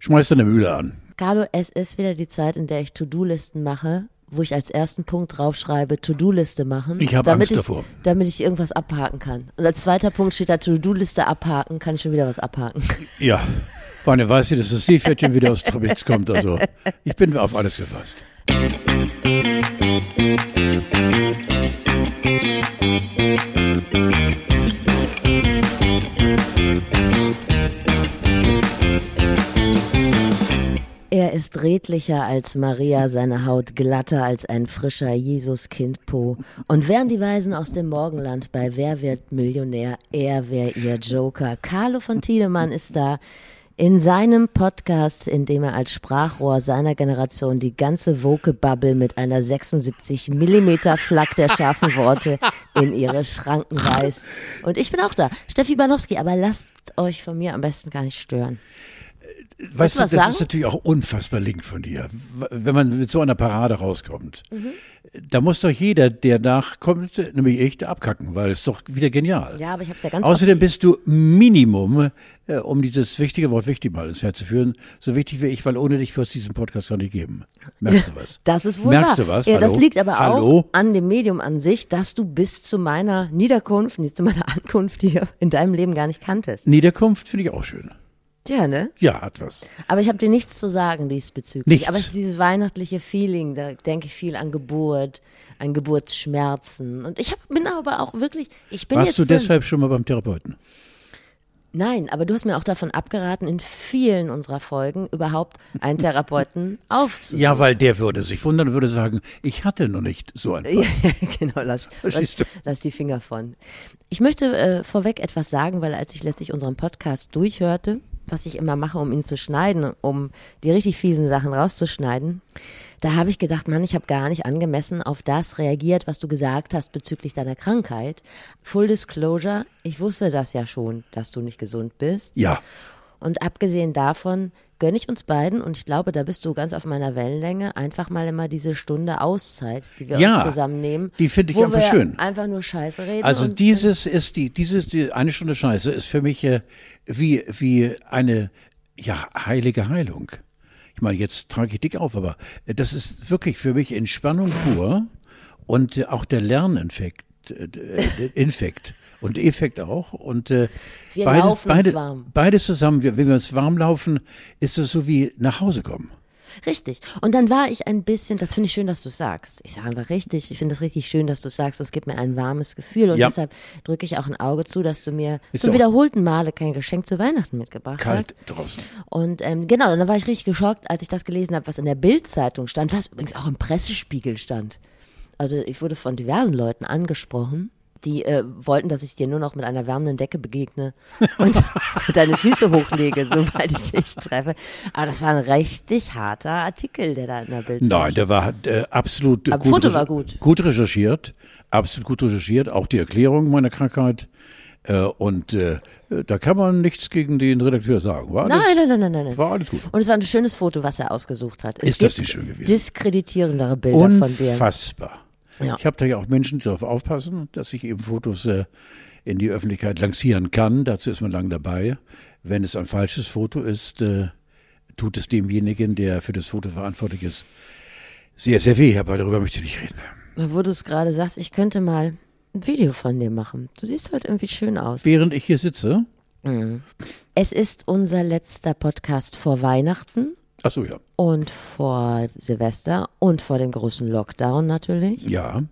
schmeißt deine Mühle an. Carlo, es ist wieder die Zeit, in der ich To-Do-Listen mache, wo ich als ersten Punkt draufschreibe, To-Do-Liste machen. Ich habe Angst ich, davor. Damit ich irgendwas abhaken kann. Und als zweiter Punkt steht da To-Do-Liste abhaken, kann ich schon wieder was abhaken. Ja. Wann weiß ich, dass das Seepferdchen wieder aus Trebitz kommt. Also ich bin auf alles gefasst. Er ist redlicher als Maria, seine Haut glatter als ein frischer Jesuskind-Po. Und wären die Weisen aus dem Morgenland bei Wer wird Millionär, er wäre ihr Joker. Carlo von Tiedemann ist da in seinem Podcast, in dem er als Sprachrohr seiner Generation die ganze Woke-Bubble mit einer 76 Millimeter Flak der scharfen Worte in ihre Schranken weist. Und ich bin auch da, Steffi Banowski, aber lasst euch von mir am besten gar nicht stören. Weißt du, das sagen? ist natürlich auch unfassbar link von dir. Wenn man mit so einer Parade rauskommt, Mhm. da muss doch jeder, der nachkommt, nämlich ich, abkacken, weil es ist doch wieder genial. Ja, aber ich habe es ja ganz Außerdem bist du Minimum, äh, um dieses wichtige Wort wichtig mal ins Herz zu führen, so wichtig wie ich, weil ohne dich wird es diesen Podcast gar nicht geben. Merkst du was? Das ist wohl Merkst wahr. du was? Ja, das Hallo? liegt aber Hallo? auch an dem Medium an sich, dass du bis zu meiner Niederkunft, zu meiner Ankunft hier in deinem Leben gar nicht kanntest. Niederkunft finde ich auch schön. Tja, ne? Ja, hat was. Aber ich habe dir nichts zu sagen diesbezüglich. Nichts. Aber es ist dieses weihnachtliche Feeling, da denke ich viel an Geburt, an Geburtsschmerzen. Und ich hab, bin aber auch wirklich, ich bin Warst jetzt du deshalb schon mal beim Therapeuten? Nein, aber du hast mir auch davon abgeraten, in vielen unserer Folgen überhaupt einen Therapeuten aufzusuchen. Ja, weil der würde sich wundern und würde sagen, ich hatte noch nicht so einen Fall. Ja, genau, lass, lass, lass die Finger von. Ich möchte äh, vorweg etwas sagen, weil als ich letztlich unseren Podcast durchhörte, was ich immer mache, um ihn zu schneiden, um die richtig fiesen Sachen rauszuschneiden, da habe ich gedacht, Mann, ich habe gar nicht angemessen auf das reagiert, was du gesagt hast bezüglich deiner Krankheit. Full Disclosure, ich wusste das ja schon, dass du nicht gesund bist. Ja, Und abgesehen davon gönne ich uns beiden, und ich glaube, da bist du ganz auf meiner Wellenlänge, einfach mal immer diese Stunde Auszeit, die wir Ja, uns zusammennehmen. die finde ich wo einfach wir schön. Einfach nur Scheiße reden. also dieses ist die, dieses, die eine Stunde Scheiße ist für mich äh, wie, wie eine, ja, heilige Heilung. Ich meine, jetzt trage ich dick auf, aber das ist wirklich für mich Entspannung pur und auch der Lerninfekt, äh, äh, Infekt und Effekt auch und äh, Wir beides, laufen uns beide, warm. beides zusammen, wenn wir uns warm laufen, ist das so wie nach Hause kommen. Richtig. Und dann war ich ein bisschen, das finde ich schön, dass du sagst. Ich sage einfach richtig, ich finde das richtig schön, dass du sagst, es gibt mir ein warmes Gefühl. Und Ja. deshalb drücke ich auch ein Auge zu, dass du mir Ist zum wiederholten Male kein Geschenk zu Weihnachten mitgebracht Kalt hast. draußen. Und ähm, genau, und dann war ich richtig geschockt, als ich das gelesen habe, was in der Bild-Zeitung stand, was übrigens auch im Pressespiegel stand. Also ich wurde von diversen Leuten angesprochen, die äh, wollten, dass ich dir nur noch mit einer wärmenden Decke begegne und deine Füße hochlege, sobald ich dich treffe. Aber das war ein richtig harter Artikel, der da in der Bild Nein, der war äh, absolut Aber gut, Foto war gut. gut recherchiert, absolut gut recherchiert, auch die Erklärung meiner Krankheit. Äh, und äh, da kann man nichts gegen den Redakteur sagen. War alles, Nein, nein, nein, nein, nein, nein. War alles gut. Und es war ein schönes Foto, was er ausgesucht hat. Es Ist das nicht schön gewesen? diskreditierendere Bilder von dir. Unfassbar. Ja. Ich habe da ja auch Menschen, die darauf aufpassen, dass ich eben Fotos äh, in die Öffentlichkeit lancieren kann. Dazu ist man lang dabei. Wenn es ein falsches Foto ist, äh, tut es demjenigen, der für das Foto verantwortlich ist, sehr, sehr weh. Aber darüber möchte ich nicht reden. Wo du es gerade sagst, ich könnte mal ein Video von dir machen. Du siehst heute irgendwie schön aus. Während ich hier sitze, Es ist unser letzter Podcast vor Weihnachten ach so, ja, und vor Silvester und vor dem großen Lockdown natürlich. ja.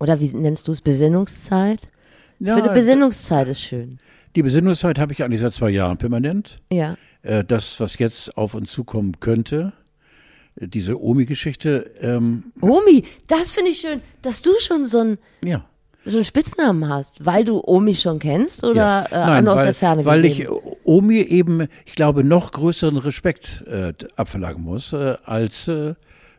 Oder wie nennst du es? Besinnungszeit? ja Für eine Besinnungszeit ist schön. Die Besinnungszeit habe ich eigentlich seit zwei Jahren permanent. Ja. Äh, das, was jetzt auf uns zukommen könnte, diese Omi-Geschichte, ähm, Omi, das finde ich schön, dass du schon so einen ja. So einen Spitznamen hast, weil du Omi schon kennst oder äh, Nein, nur aus weil, der Ferne weil ich gegeben? äh, Omi eben, ich glaube, noch größeren Respekt äh, abverlangen muss äh, als, äh, äh,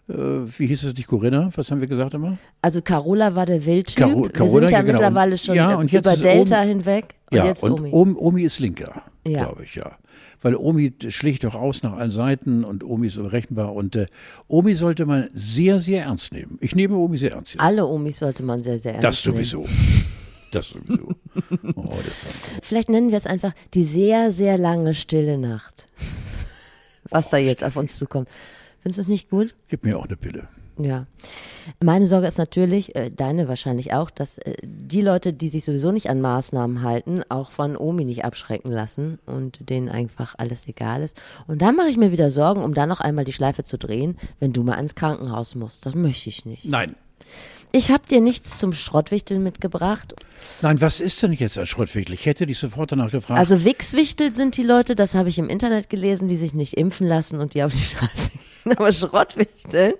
wie hieß es nicht, Corinna? Was haben wir gesagt immer? Also Carola war der Wildtyp. Caro- Wir Carola, sind ja ja, genau. mittlerweile schon Ja, über Delta Omi- hinweg und ja, jetzt und Omi. Omi. Omi ist linker, Ja. glaube ich, ja. Weil Omi schlägt doch aus nach allen Seiten und Omi ist unberechenbar und äh, Omi sollte man sehr, sehr ernst nehmen. Ich nehme Omi sehr ernst. Alle Omis sollte man sehr, sehr ernst Das nehmen. sowieso. Das sowieso. Oh, das Vielleicht nennen wir es einfach die sehr, sehr lange stille Nacht. was da jetzt auf uns zukommt. Findest du es nicht gut? Gib mir auch eine Pille. Ja. Meine Sorge ist natürlich, äh, deine wahrscheinlich auch, dass äh, die Leute, die sich sowieso nicht an Maßnahmen halten, auch von Omi nicht abschrecken lassen und denen einfach alles egal ist. Und dann mache ich mir wieder Sorgen, um dann noch einmal die Schleife zu drehen, wenn du mal ins Krankenhaus musst. Das möchte ich nicht. Nein. Ich habe dir nichts zum Schrottwichteln mitgebracht. Nein, was ist denn jetzt ein Schrottwichtel? Ich hätte dich sofort danach gefragt. Also Wichswichtel sind die Leute, das habe ich im Internet gelesen, die sich nicht impfen lassen und die auf die Straße gehen. Aber Schrottwichteln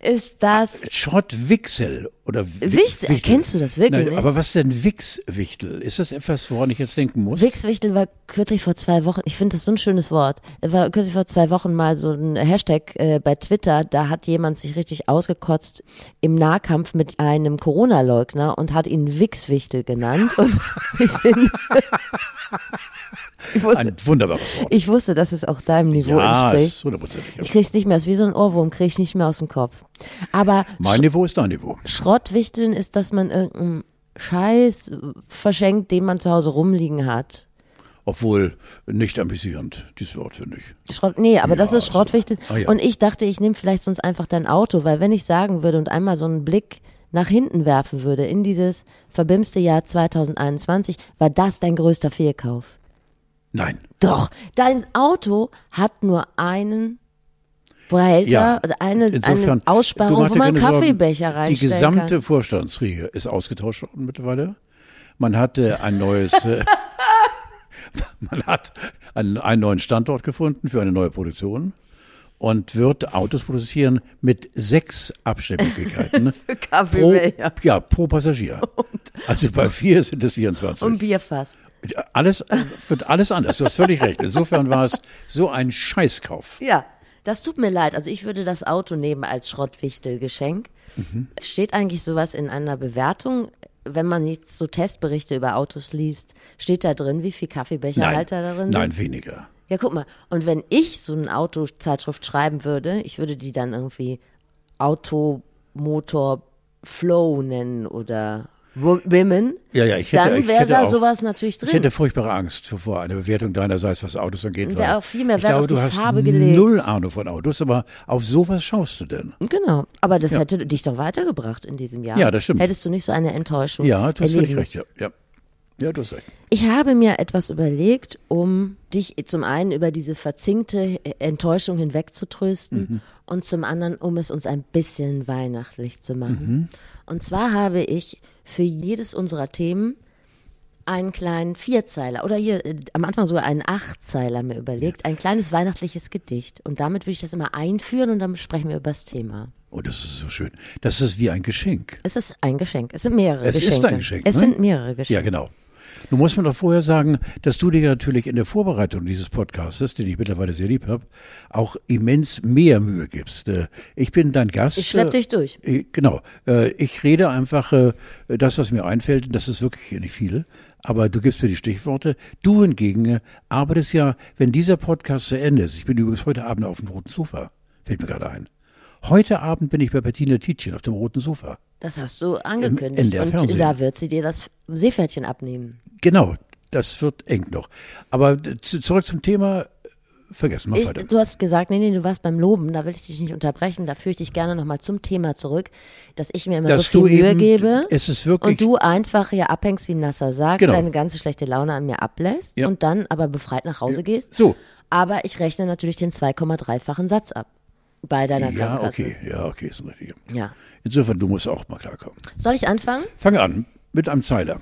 ist das. Schrottwichsel oder Wi- Wichtel, Wichtel. kennst du das wirklich Nein, nicht? aber was ist denn Wichswichtel? Ist das etwas, woran ich jetzt denken muss? Wichswichtel war kürzlich vor zwei Wochen, ich finde das so ein schönes Wort, Es war kürzlich vor zwei Wochen mal so ein Hashtag äh, bei Twitter, da hat jemand sich richtig ausgekotzt im Nahkampf mit einem Corona-Leugner und hat ihn Wichswichtel genannt und ich finde, ich wusste, Ein wunderbares Wort. ich wusste, dass es auch deinem Niveau ja, entspricht. ist. Ich krieg's nicht mehr, ist wie so ein Ohrwurm, krieg ich nicht mehr aus dem Kopf. Aber Mein Niveau ist dein Niveau. Schrottwichteln ist, dass man irgendeinen Scheiß verschenkt, den man zu Hause rumliegen hat. Obwohl nicht amüsierend, dieses Wort, finde ich. Schrott, nee, aber das Ja, ist Schrottwichteln. Ah, ja. Und ich dachte, ich nehme vielleicht sonst einfach dein Auto, weil wenn ich sagen würde und einmal so einen Blick nach hinten werfen würde in dieses verbimste Jahr 2021, war das dein größter Fehlkauf. Nein. Doch, dein Auto hat nur einen Behälter, Ja, oder eine, insofern, eine Aussparung, wo man Sorgen. Kaffeebecher Die reinstellen gesamte kann. Vorstandsriege ist ausgetauscht worden mittlerweile. Man hatte ein neues, äh, man hat einen, einen neuen Standort gefunden für eine neue Produktion und wird Autos produzieren mit sechs Abstellmöglichkeiten pro, Kaffeebecher ja, pro Passagier. Also bei vier sind es 24. und Bierfass. Alles wird alles anders. Du hast völlig recht. Insofern war es so ein Scheißkauf. Ja, das tut mir leid. Also ich würde das Auto nehmen als Schrottwichtelgeschenk. Mhm. Es steht eigentlich sowas in einer Bewertung, wenn man jetzt so Testberichte über Autos liest, steht da drin, wie viel Kaffeebecherhalter Nein, darin sind? nein, weniger. Ja, guck mal. Und wenn ich so eine Autozeitschrift schreiben würde, ich würde die dann irgendwie Automotor Flow nennen oder Women, Ja, ja, ich hätte, dann wäre da auch, sowas natürlich Ich hätte drin. furchtbare Angst vor einer Bewertung deinerseits, was Autos angeht. Wäre auch viel mehr ich Wert glaube, auf die du hast Farbe gelegt. null Ahnung von Autos, aber auf sowas schaust du denn. Genau. Aber das hätte dich doch weitergebracht in diesem Jahr. Ja, das stimmt. Hättest du nicht so eine Enttäuschung Ja, du hast völlig recht. Ja. Ja. Ja, du hast recht. Ich habe mir etwas überlegt, um dich zum einen über diese verzinkte Enttäuschung hinwegzutrösten und zum anderen, um es uns ein bisschen weihnachtlich zu machen. Und zwar habe ich für jedes unserer Themen einen kleinen Vierzeiler oder hier äh, am Anfang sogar einen Achtzeiler mir überlegt, ein kleines weihnachtliches Gedicht. Und damit will ich das immer einführen und dann sprechen wir über das Thema. Oh, das ist so schön. Das ist wie ein Geschenk. Es ist ein Geschenk. Es sind mehrere Es ist Geschenke. ein Geschenk, Es ne? sind mehrere Geschenke. Ja, genau. Nun muss man doch vorher sagen, dass du dir natürlich in der Vorbereitung dieses Podcastes, den ich mittlerweile sehr lieb habe, auch immens mehr Mühe gibst. Äh, Ich bin dein Gast. Ich schlepp äh, dich durch. äh, Genau. Ich rede einfach das, was mir einfällt. und Das ist wirklich nicht viel. Aber du gibst mir die Stichworte. Du hingegen arbeitest ja, wenn dieser Podcast zu Ende ist. Ich bin übrigens heute Abend auf dem roten Sofa. Fällt mir gerade ein. Heute Abend bin ich bei Bettina Tietjen auf dem roten Sofa. Das hast du angekündigt. in der und Fernsehen. da wird sie dir das Seepferdchen abnehmen. Genau, das wird eng noch. Aber äh, zu, zurück zum Thema. äh, Vergessen, mach Ich, weiter. du hast gesagt, nee, nee, du warst beim Loben, da will ich dich nicht unterbrechen. Da führe ich dich gerne nochmal zum Thema zurück, dass ich mir immer Dass so viel Mühe eben- gebe es ist wirklich- und du einfach hier abhängst wie nasser Sarg, Genau. deine ganze schlechte Laune an mir ablässt Ja. und dann aber befreit nach Hause gehst. So. Aber ich rechne natürlich den 2,3-fachen Satz ab bei deiner Ja, Krankenkasse. okay, ja, okay, ist richtig. Ja. Insofern, du musst auch mal klarkommen. Soll ich anfangen? Fang an mit einem Zeiler.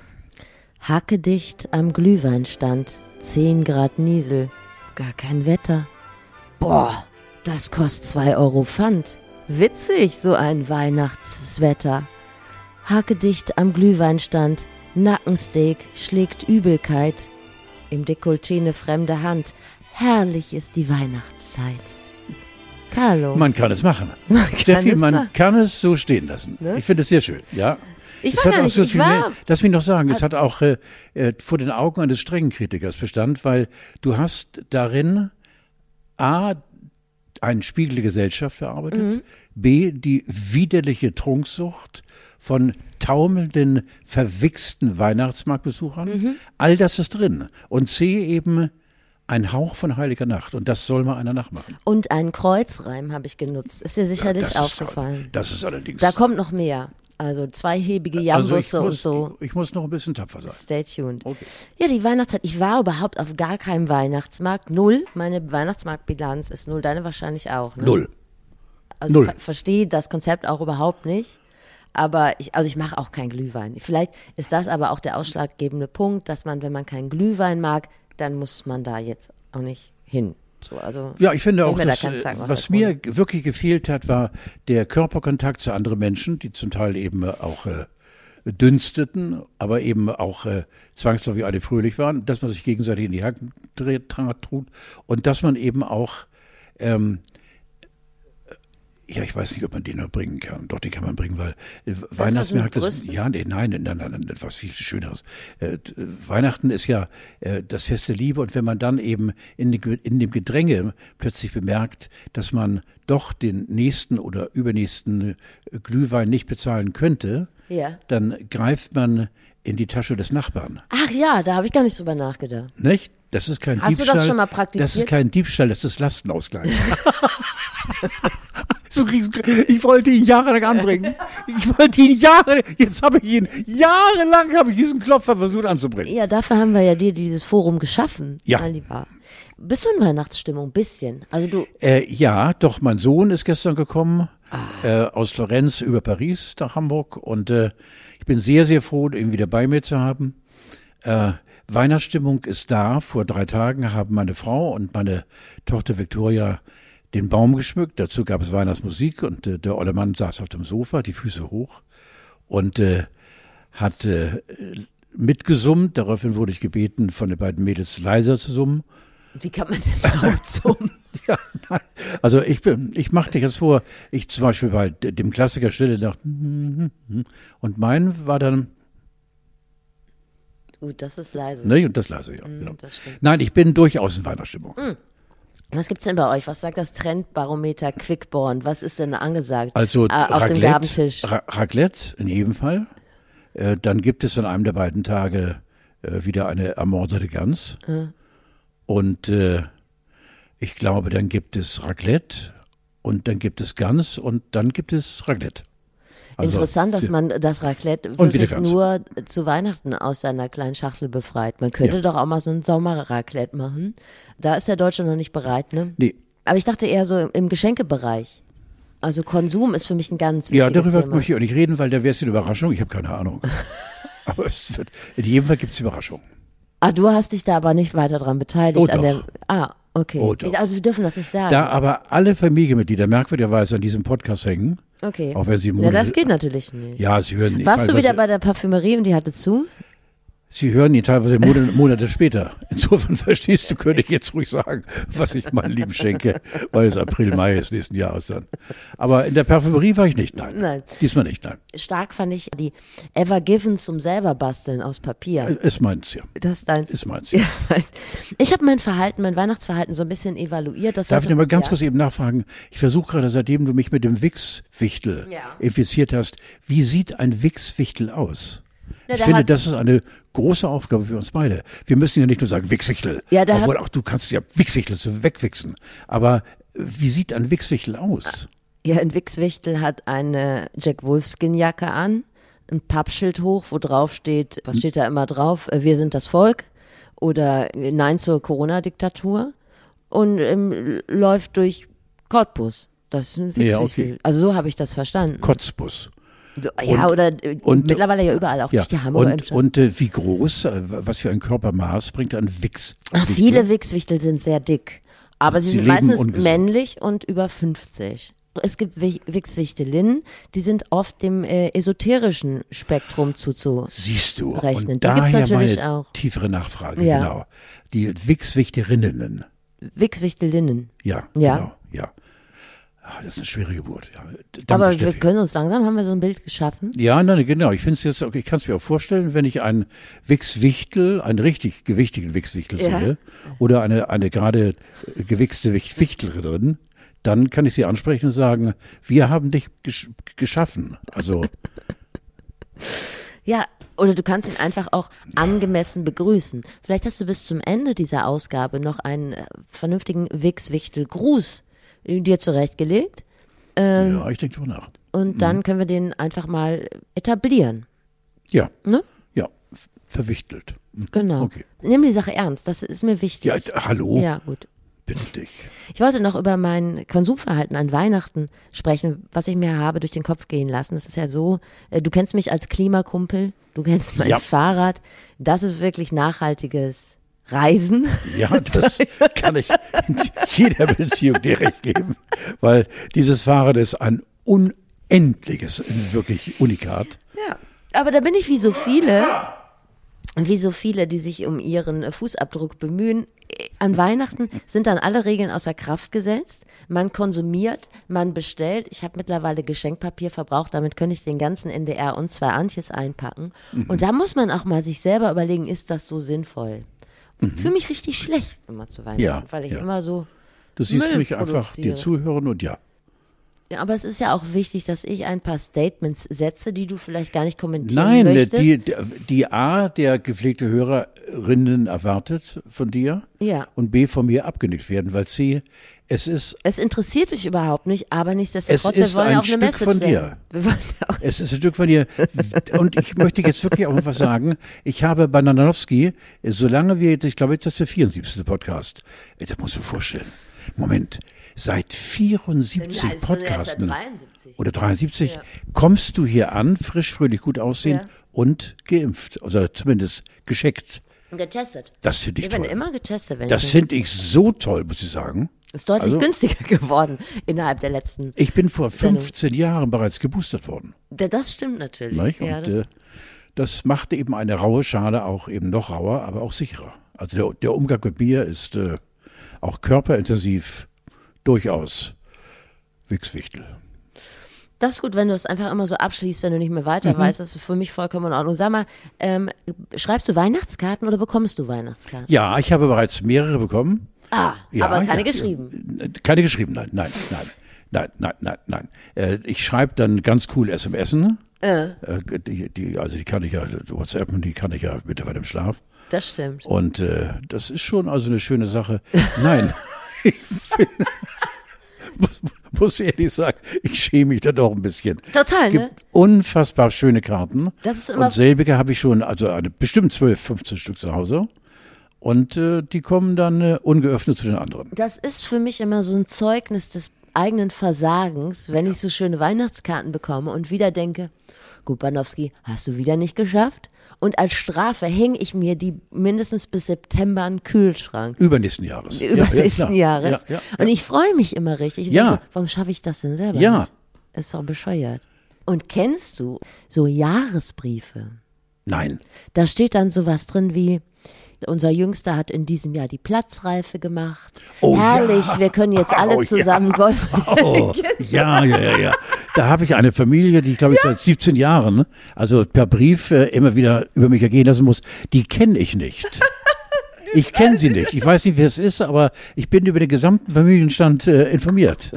Hackedicht am Glühweinstand, 10 Grad Niesel, gar kein Wetter. Boah, das kostet 2 Euro Pfand. Witzig, so ein Weihnachtswetter. Hackedicht am Glühweinstand, Nackensteak schlägt Übelkeit. Im Dekolleté eine fremde Hand. Herrlich ist die Weihnachtszeit. Carlo. Man kann es machen. Man kann Steffi, es man machen. kann es so stehen lassen. Ne? Ich finde es sehr schön, ja. Ich Es war gar auch nicht, so ich viel war- mehr, lass mich noch sagen, es hat auch äh, äh, vor den Augen eines strengen Kritikers Bestand, weil du hast darin A, einen Spiegel der Gesellschaft verarbeitet, Mhm. B, die widerliche Trunksucht von taumelnden, verwichsten Weihnachtsmarktbesuchern. Mhm. All das ist drin. Und C, eben ein Hauch von heiliger Nacht und das soll mal einer nachmachen. Und einen Kreuzreim habe ich genutzt. Ist dir sicherlich das aufgefallen. Ist, das ist allerdings. Da kommt noch mehr. Also zweihebige Jambusse also und so. Ich, ich, muss noch ein bisschen tapfer sein. Stay tuned. Okay. Ja, die Weihnachtszeit. Ich war überhaupt auf gar keinem Weihnachtsmarkt. Null. Meine Weihnachtsmarktbilanz ist null. Deine wahrscheinlich auch. Ne? Null. Also Null. ich ver verstehe das Konzept auch überhaupt nicht. Aber ich, also ich mache auch keinen Glühwein. Vielleicht ist das aber auch der ausschlaggebende Punkt, dass man, wenn man keinen Glühwein mag, dann muss man da jetzt auch nicht hin. So, also Ja, ich finde auch, da dass, aus was der mir wirklich gefehlt hat, war der Körperkontakt zu anderen Menschen, die zum Teil eben auch äh, dünsteten, aber eben auch äh, zwangsläufig alle fröhlich waren, dass man sich gegenseitig in die Hacken dreht, tra- tut und dass man eben auch ähm, ja, ich weiß nicht, ob man den noch bringen kann. Doch, den kann man bringen, weil äh, Weihnachtsmärkte sind, ja, nee, nein, nein, nein, nein, etwas viel Schöneres. Äh, äh, Weihnachten ist ja äh, das Fest der Liebe und wenn man dann eben in, in dem Gedränge plötzlich bemerkt, dass man doch den nächsten oder übernächsten äh, Glühwein nicht bezahlen könnte, Ja. dann greift man in die Tasche des Nachbarn. Ach ja, da habe ich gar nicht drüber nachgedacht. Nicht? Das ist kein Hast du Diebstahl. das schon mal Das praktiziert? ist kein Diebstahl, das ist Lastenausgleich. So ich wollte ihn jahrelang anbringen. Ich wollte ihn Jahre, jetzt habe ich ihn, jahrelang habe ich diesen Klopfer versucht anzubringen. Ja, dafür haben wir ja dir dieses Forum geschaffen, Ja. mein Lieber. Bist du in Weihnachtsstimmung? Bisschen. Also du, Äh, ja, doch, mein Sohn ist gestern gekommen, äh, aus Florenz über Paris nach Hamburg und äh, ich bin sehr, sehr froh, ihn wieder bei mir zu haben. Äh, Weihnachtsstimmung ist da. Vor drei Tagen haben meine Frau und meine Tochter Victoria den Baum geschmückt. Dazu gab es Weihnachtsmusik und äh, der olle Mann saß auf dem Sofa, die Füße hoch und äh, hat äh, mitgesummt. Daraufhin wurde ich gebeten, von den beiden Mädels leiser zu summen. wie kann man denn laut summen? Ja, nein. Also ich bin, ich machte jetzt vor, ich zum Beispiel bei dem Klassiker Stille Nacht und mein war dann, Gut, das ist leise. ne, und das leise, ja. Genau. das stimmt. Nein, ich bin durchaus in Weihnachtsstimmung. Was gibt's denn bei euch? Was sagt das Trendbarometer Quickborn? Was ist denn angesagt? Also Ah, auf dem Raclette, Gabentisch. Ra Raclette in jedem Fall. Äh, dann gibt es an einem der beiden Tage äh, wieder eine ermordete Gans. Und äh, ich glaube, dann gibt es Raclette und dann gibt es Gans und dann gibt es Raclette. Also, Interessant, dass man das Raclette wirklich nur zu Weihnachten aus seiner kleinen Schachtel befreit. Man könnte Ja. doch auch mal so ein Sommerraclette machen. Da ist der Deutsche noch nicht bereit, ne? Nee, Aber ich dachte eher so im Geschenkebereich. Also Konsum ist für mich ein ganz wichtiges Ja, darüber Thema. möchte ich auch nicht reden, weil da wäre es eine Überraschung. Ich habe keine Ahnung. aber es wird, in jedem Fall gibt es Überraschung. Ah, du hast dich da aber nicht weiter dran beteiligt. Oh, an der, doch. ah, okay. Oh, doch. Also wir dürfen das nicht sagen. Da aber alle Familienmitglieder merkwürdigerweise an diesem Podcast hängen, okay. auch wenn sie Ja, Monate, das geht natürlich nicht. Ja, sie hören ihn Warst du wieder bei der Parfümerie und die hatte zu? Sie hören ihn teilweise Monate, später. Insofern verstehst du, könnte ich jetzt ruhig sagen, was ich meinen Lieben schenke, weil es April, Mai ist nächsten Jahres dann. Aber in der Parfümerie war ich nicht, nein. Nein. Diesmal nicht, nein. Stark fand ich die Ever Given zum selber basteln aus Papier. Ist meins, ja. Das ist deins. Ist meins. Ja. Ja. Ich habe mein Verhalten, mein Weihnachtsverhalten so ein bisschen evaluiert. Das Darf ich sollte- noch mal ganz ja. kurz eben nachfragen? Ich versuche gerade, seitdem du mich mit dem Wix-Wichtel Ja. infiziert hast, wie sieht ein Wix-Wichtel aus? Na, ich finde, das ist eine große Aufgabe für uns beide. Wir müssen ja nicht nur sagen Wix-Wichtel, Ja, der obwohl auch du kannst ja Wix-Wichtel so wegwichsen. Aber äh, wie sieht ein Wix-Wichtel aus? Ja, ein Wichswichtel hat eine Jack Wolfskin-Jacke an, ein Pappschild hoch, wo drauf steht, was steht da immer drauf? Äh, Wir sind das Volk oder äh, Nein zur Corona-Diktatur und ähm, läuft durch Cottbus. Das ist ein Ja, Wichswichtel. okay. Also so habe ich das verstanden. Kotzbus. Ja, und- oder äh, und- mittlerweile ja überall, auch Ja. die Hamburger Und, und äh, wie groß, äh, was für ein Körpermaß bringt ein Wix? Ach, viele Wichswichtel sind sehr dick, aber sie, Sie sind meistens ungesund. männlich und über 50. Es gibt Wi- Wichswichtelinnen, die sind oft dem äh, esoterischen Spektrum zuzu. Siehst du. rechnen. Und Die gibt's daher natürlich meine auch. tiefere Nachfrage, Ja. genau. Die Wix-Wichterinnen. Wichswichtelinnen. Ja, Ja. genau, ja. Ah, das ist eine schwere Geburt. Ja. Danke, Aber Steffi. wir können uns langsam, haben wir so ein Bild geschaffen. Ja, nein, genau. Ich finde es jetzt, okay, ich kann es mir auch vorstellen, wenn ich einen Wix-Wichtel, einen richtig gewichtigen Wix-Wichtel Ja. sehe, oder eine, eine gerade gewichste Wich- Wichtlerin, dann kann ich sie ansprechen und sagen, wir haben dich gesch geschaffen. Also, Ja, oder du kannst ihn einfach auch angemessen begrüßen. Vielleicht hast du bis zum Ende dieser Ausgabe noch einen äh, vernünftigen Wix-Wichtel-Gruß dir zurechtgelegt. Ähm, ja, ich denke drüber nach. Und dann können wir den einfach mal etablieren. Ja. Ne? Ja, verwichtelt. Mhm. Genau. Okay. Nimm die Sache ernst, das ist mir wichtig. Ja, hallo, Ja, gut. bitte dich. Ich wollte noch über mein Konsumverhalten an Weihnachten sprechen, was ich mir habe durch den Kopf gehen lassen. Es ist ja so, äh, du kennst mich als Klimakumpel, du kennst mein Ja. Fahrrad. Das ist wirklich nachhaltiges Reisen. Ja, das kann ich in jeder Beziehung dir recht geben, weil dieses Fahrrad ist ein unendliches, wirklich Unikat. Ja. Aber da bin ich wie so viele, wie so viele, die sich um ihren Fußabdruck bemühen. An Weihnachten sind dann alle Regeln außer Kraft gesetzt. Man konsumiert, man bestellt. Ich habe mittlerweile Geschenkpapier verbraucht, damit könnte ich den ganzen NDR und zwei Antjes einpacken. Und da muss man auch mal sich selber überlegen, ist das so sinnvoll? Und Fühle mich richtig schlecht immer zu Weihnachten, Ja, weil ich ja. immer so. Du siehst Müll mich einfach dir zuhören und ja. Ja, aber es ist ja auch wichtig, dass ich ein paar Statements setze, die du vielleicht gar nicht kommentieren Nein, äh, möchtest. die, die A, der gepflegte Hörerinnen erwartet von dir Ja. und B, von mir abgenickt werden, weil C, es ist, Es interessiert dich überhaupt nicht, aber nichtsdestotrotz, wir wollen ein ja auch eine Stück Message von dir. Wir wollen ja auch, es ist ein Stück von dir. Und ich möchte jetzt wirklich auch was sagen. Ich habe bei Nananowski, solange wir, ich glaube, das ist der 74. Podcast. Das musst du dir vorstellen. Moment. Seit 74 Nein, es sind erst seit Podcasten 73. oder 73 Ja. kommst du hier an, frisch, fröhlich, gut aussehen Ja. und geimpft. Also zumindest gescheckt. getestet. Das finde ich werden toll. immer getestet, wenn Das ich finde ich so toll, muss ich sagen. Ist deutlich also- günstiger geworden innerhalb der letzten. Ich bin vor 15 Jahren bereits geboostert worden. Da- Das stimmt natürlich. Nicht? Ja, Und das, äh, das machte eben eine raue Schale auch eben noch rauer, aber auch sicherer. Also der, der Umgang mit mir ist äh, auch körperintensiv durchaus Wichswichtel. das ist gut, wenn du es einfach immer so abschließt, wenn du nicht mehr weiter Mhm. weißt. Das ist für mich vollkommen in Ordnung. Sag mal, ähm, schreibst du Weihnachtskarten oder bekommst du Weihnachtskarten? Ja, ich habe bereits mehrere bekommen. Ah, Ja, aber keine ja, geschrieben. Keine geschrieben, nein, nein, nein. Nein, nein, nein, nein. Äh, ich schreibe dann ganz cool SMS. Äh. Die, die, also die kann ich ja, WhatsApp, die kann ich ja mittlerweile im Schlaf. Das stimmt. Und äh, das ist schon also eine schöne Sache. Nein, ich bin, muss, muss ehrlich sagen, ich schäme mich da doch ein bisschen. Total, es gibt ne? unfassbar schöne Karten. Das ist immer- Und selbige habe ich schon, also eine, bestimmt 12, 15 Stück zu Hause. Und äh, die kommen dann äh, ungeöffnet zu den anderen. Das ist für mich immer so ein Zeugnis des eigenen Versagens, wenn ich so schöne Weihnachtskarten bekomme und wieder denke, gut, Banowski, hast du wieder nicht geschafft? Und als Strafe hänge ich mir die mindestens bis September an den Kühlschrank. Übernächsten Jahres. Übernächsten. Jahres. Ja, ja, Und ich freue mich immer richtig. Und Ja. so, warum schaffe ich das denn selber Ja. nicht? Ist doch bescheuert. Und kennst du so Jahresbriefe? Nein. Da steht dann sowas drin wie, unser Jüngster hat in diesem Jahr die Platzreife gemacht. Oh, Herrlich, ja. wir können jetzt alle Oh, zusammen ja. Golf. Oh, ja, ja, ja, ja. Da habe ich eine Familie, die, glaube ich, seit 17 Jahren, ne, also per Brief äh, immer wieder über mich ergehen lassen muss. Die kenne ich nicht. Ich kenne sie nicht. Ich weiß nicht, wer es ist, aber ich bin über den gesamten Familienstand äh, informiert.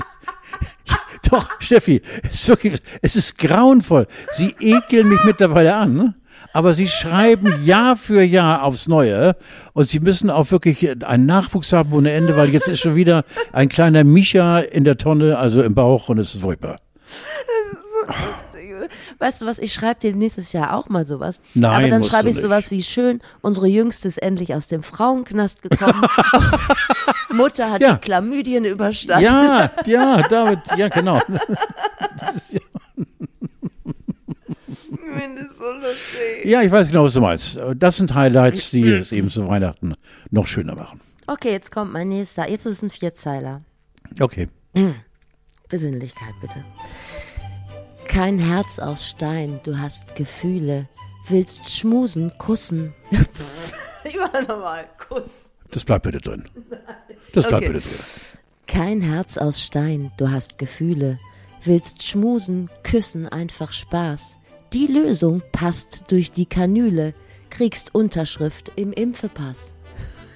Doch, Steffi, es ist wirklich, es ist grauenvoll. Sie ekeln mich mittlerweile an, ne? Aber sie schreiben Jahr für Jahr aufs Neue und sie müssen auch wirklich einen Nachwuchs haben ohne Ende, weil jetzt ist schon wieder ein kleiner Micha in der Tonne, also im Bauch und es ist furchtbar. Weißt du was, ich schreibe dir nächstes Jahr auch mal sowas. Nein, Aber dann schreibe ich sowas wie schön, unsere Jüngste ist endlich aus dem Frauenknast gekommen. Mutter hat Ja. die Chlamydien überstanden. Ja, ja, David, ja, genau. Ich finde es so lustig. Ja, ich weiß genau, was du meinst. Das sind Highlights, die es eben zu Weihnachten noch schöner machen. Okay, jetzt kommt mein nächster. Jetzt ist es ein Vierzeiler. Okay. Besinnlichkeit bitte. Kein Herz aus Stein, du hast Gefühle. Willst schmusen, kussen. ich mach nochmal. Kuss. Das bleibt bitte drin. Das bleibt Okay. bitte drin. Kein Herz aus Stein, du hast Gefühle. Willst schmusen, küssen, einfach Spaß. Die Lösung passt durch die Kanüle. Kriegst Unterschrift im Impfepass.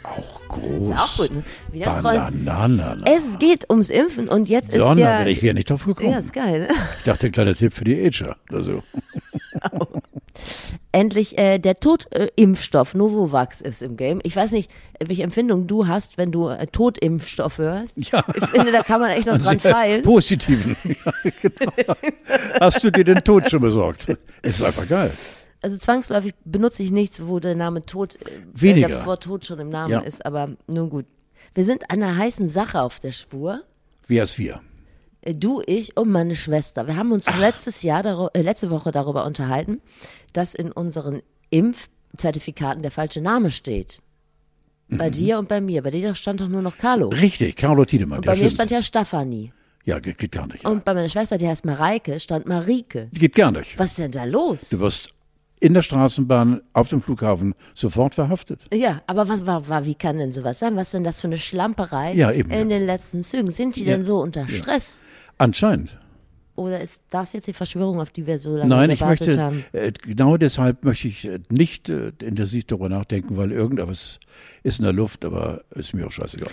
Auch groß. Ist auch gut, ne? Wieder Troll. Banana. Es geht ums Impfen und jetzt ist Sondern, der... ich wäre nicht drauf gekommen. ja, ist geil. ne? Ich dachte, ein kleiner Tipp für die Ager oder so. endlich äh, der Totimpfstoff Novovax ist im Game. Ich weiß nicht, welche Empfindung du hast, wenn du äh, Totimpfstoff hörst. Ja. Ich finde, da kann man echt noch dran Sehr feilen. Positiven. Ja, genau. Hast du dir den Tod schon besorgt? Ist einfach geil. Also zwangsläufig benutze ich nichts, wo der Name Tod, äh, Weniger. das Wort Tod schon im Namen Ja. ist, aber nun gut. Wir sind einer heißen Sache auf der Spur. Wer ist wir? Äh, Du, ich und meine Schwester. Wir haben uns letztes Jahr, äh, letzte Woche darüber unterhalten, dass in unseren Impfzertifikaten der falsche Name steht. Mhm. Bei dir und bei mir. Bei dir stand doch nur noch Carlo. Richtig, Carlo Tiedemann. Und ja, bei mir stimmt. stand ja Stefanie. ja, geht, geht gar nicht. Ja. Und bei meiner Schwester, die heißt Mareike, stand Marike. Geht gar nicht. Was ist denn da los? Du wirst in der Straßenbahn, auf dem Flughafen sofort verhaftet. Ja, aber was war, war, wie kann denn sowas sein? Was ist denn das für eine Schlamperei Ja, eben, in ja. den letzten Zügen? Sind die Ja. denn so unter Stress? Anscheinend. Oder ist das jetzt die Verschwörung, auf die wir so lange Nein, ich möchte, haben? äh, genau deshalb möchte ich äh, nicht äh, intensiv darüber nachdenken, weil irgendetwas ist in der Luft, aber ist mir auch scheißegal.